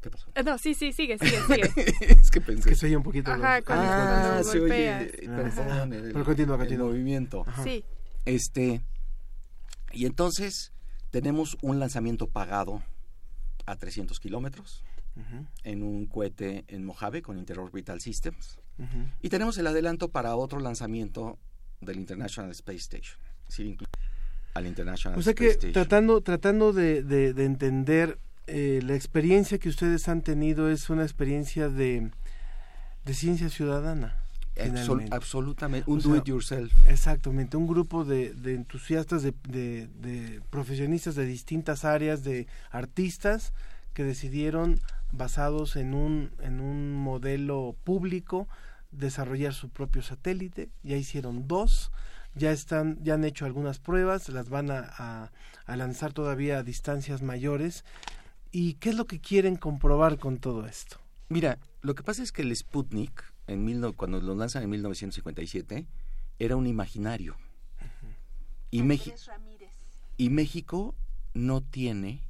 ¿Qué pasó? Eh, No, sí, sí, sigue, sigue, sigue. es que pensé... Que se oye un poquito Ajá, los- cuando- Ah, cuando se golpeas. oye, perdón, el, Pero continúa, el continúa. movimiento. Sí. Este, y entonces tenemos un lanzamiento pagado a 300 kilómetros en un cohete en Mojave con Interorbital Systems. ujú. Y tenemos el adelanto para otro lanzamiento del International Space Station. Inclu- al International O sea Space que Station. tratando, tratando de, de- de entender eh, la experiencia que ustedes han tenido es una experiencia de, de ciencia ciudadana. Absol- absolutamente, un O sea, do it yourself. Exactamente, un grupo de, de entusiastas, de, de- de profesionistas de distintas áreas, de artistas que decidieron, basados en un, en un modelo público, desarrollar su propio satélite. Ya hicieron dos, ya están, ya han hecho algunas pruebas, las van a, a- a lanzar todavía a distancias mayores. ¿Y qué es lo que quieren comprobar con todo esto? Mira, lo que pasa es que el Sputnik, en mil no- cuando lo lanzan en 1957, era un imaginario. Y, Meji- y México no tiene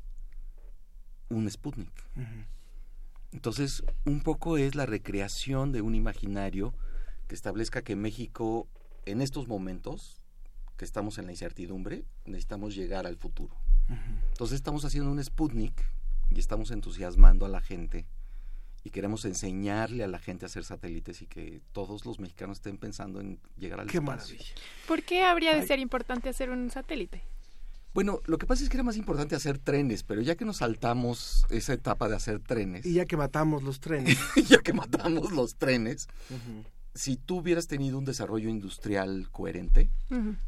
un Sputnik. Entonces, un poco es la recreación de un imaginario que establezca que México, en estos momentos, que estamos en la incertidumbre, necesitamos llegar al futuro. Entonces estamos haciendo un Sputnik y estamos entusiasmando a la gente y queremos enseñarle a la gente a hacer satélites y que todos los mexicanos estén pensando en llegar al Qué espacio. maravilla. ¿Por qué habría de Ay. ser importante hacer un satélite? Bueno, lo que pasa es que era más importante hacer trenes, pero ya que nos saltamos esa etapa de hacer trenes, Y ya que matamos los trenes. ya que matamos los trenes, Ujú. Si tú hubieras tenido un desarrollo industrial coherente,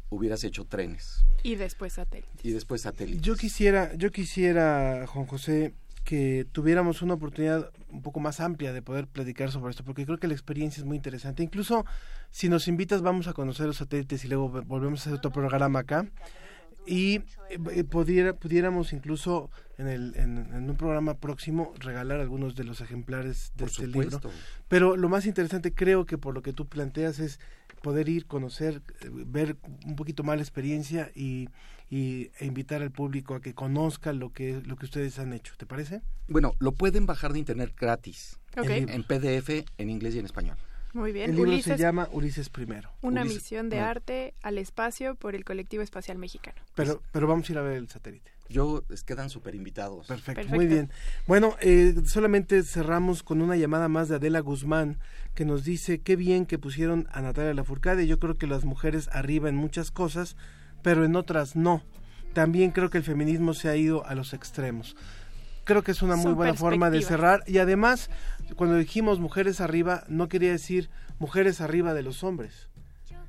hubieras hecho trenes Y después satélite. y después satélites. Yo quisiera, yo quisiera, Juan José, que tuviéramos una oportunidad un poco más amplia de poder platicar sobre esto, porque creo que la experiencia es muy interesante. Incluso si nos invitas, vamos a conocer los satélites y luego ve- volvemos a hacer otro programa acá. Y eh, pudiera, pudiéramos incluso en, el, en, en un programa próximo regalar algunos de los ejemplares de Por este supuesto. libro. Pero lo más interesante creo que por lo que tú planteas es poder ir, conocer, ver un poquito más la experiencia y, y- e invitar al público a que conozca lo que, lo que ustedes han hecho. ¿Te parece? Bueno, lo pueden bajar de internet gratis. En PDF, en inglés y en español. Muy bien. El libro Ulises, se llama Ulises Primero. Una Ulises- misión de no. arte al espacio por el colectivo espacial mexicano. Pero, pero vamos a ir a ver el satélite. Yo, quedan súper invitados. Perfecto, Perfecto. muy bien. Bueno, eh, solamente cerramos con una llamada más de Adela Guzmán que nos dice qué bien que pusieron a Natalia Lafourcade. Yo creo que las mujeres arriba en muchas cosas, pero en otras no. También creo que el feminismo se ha ido a los extremos. Creo que es una muy Son buena forma de cerrar. Y además, cuando dijimos mujeres arriba, no quería decir mujeres arriba de los hombres.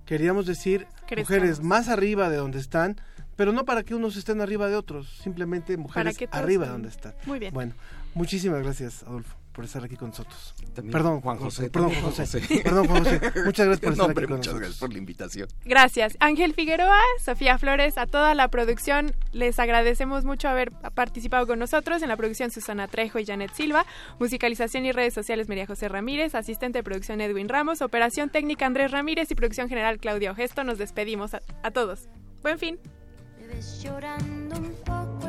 Queríamos decir Crezcamos. mujeres más arriba de donde están, pero no para que unos estén arriba de otros, simplemente mujeres arriba de donde están. Muy bien. Bueno, muchísimas gracias, Adolfo. Por estar aquí con nosotros. También Perdón, Juan José. Perdón, Juan José. Perdón, Juan José. Muchas gracias por estar No, hombre, aquí con muchas nosotros. gracias por la invitación. Gracias. Ángel Figueroa, Sofía Flores, a toda la producción les agradecemos mucho haber participado con nosotros. En la producción Susana Trejo y Janet Silva, musicalización y redes sociales María José Ramírez, asistente de producción Edwin Ramos, operación técnica Andrés Ramírez y producción general Claudia Ogesto. Nos despedimos a, a todos. Buen fin. Me ves llorando un poco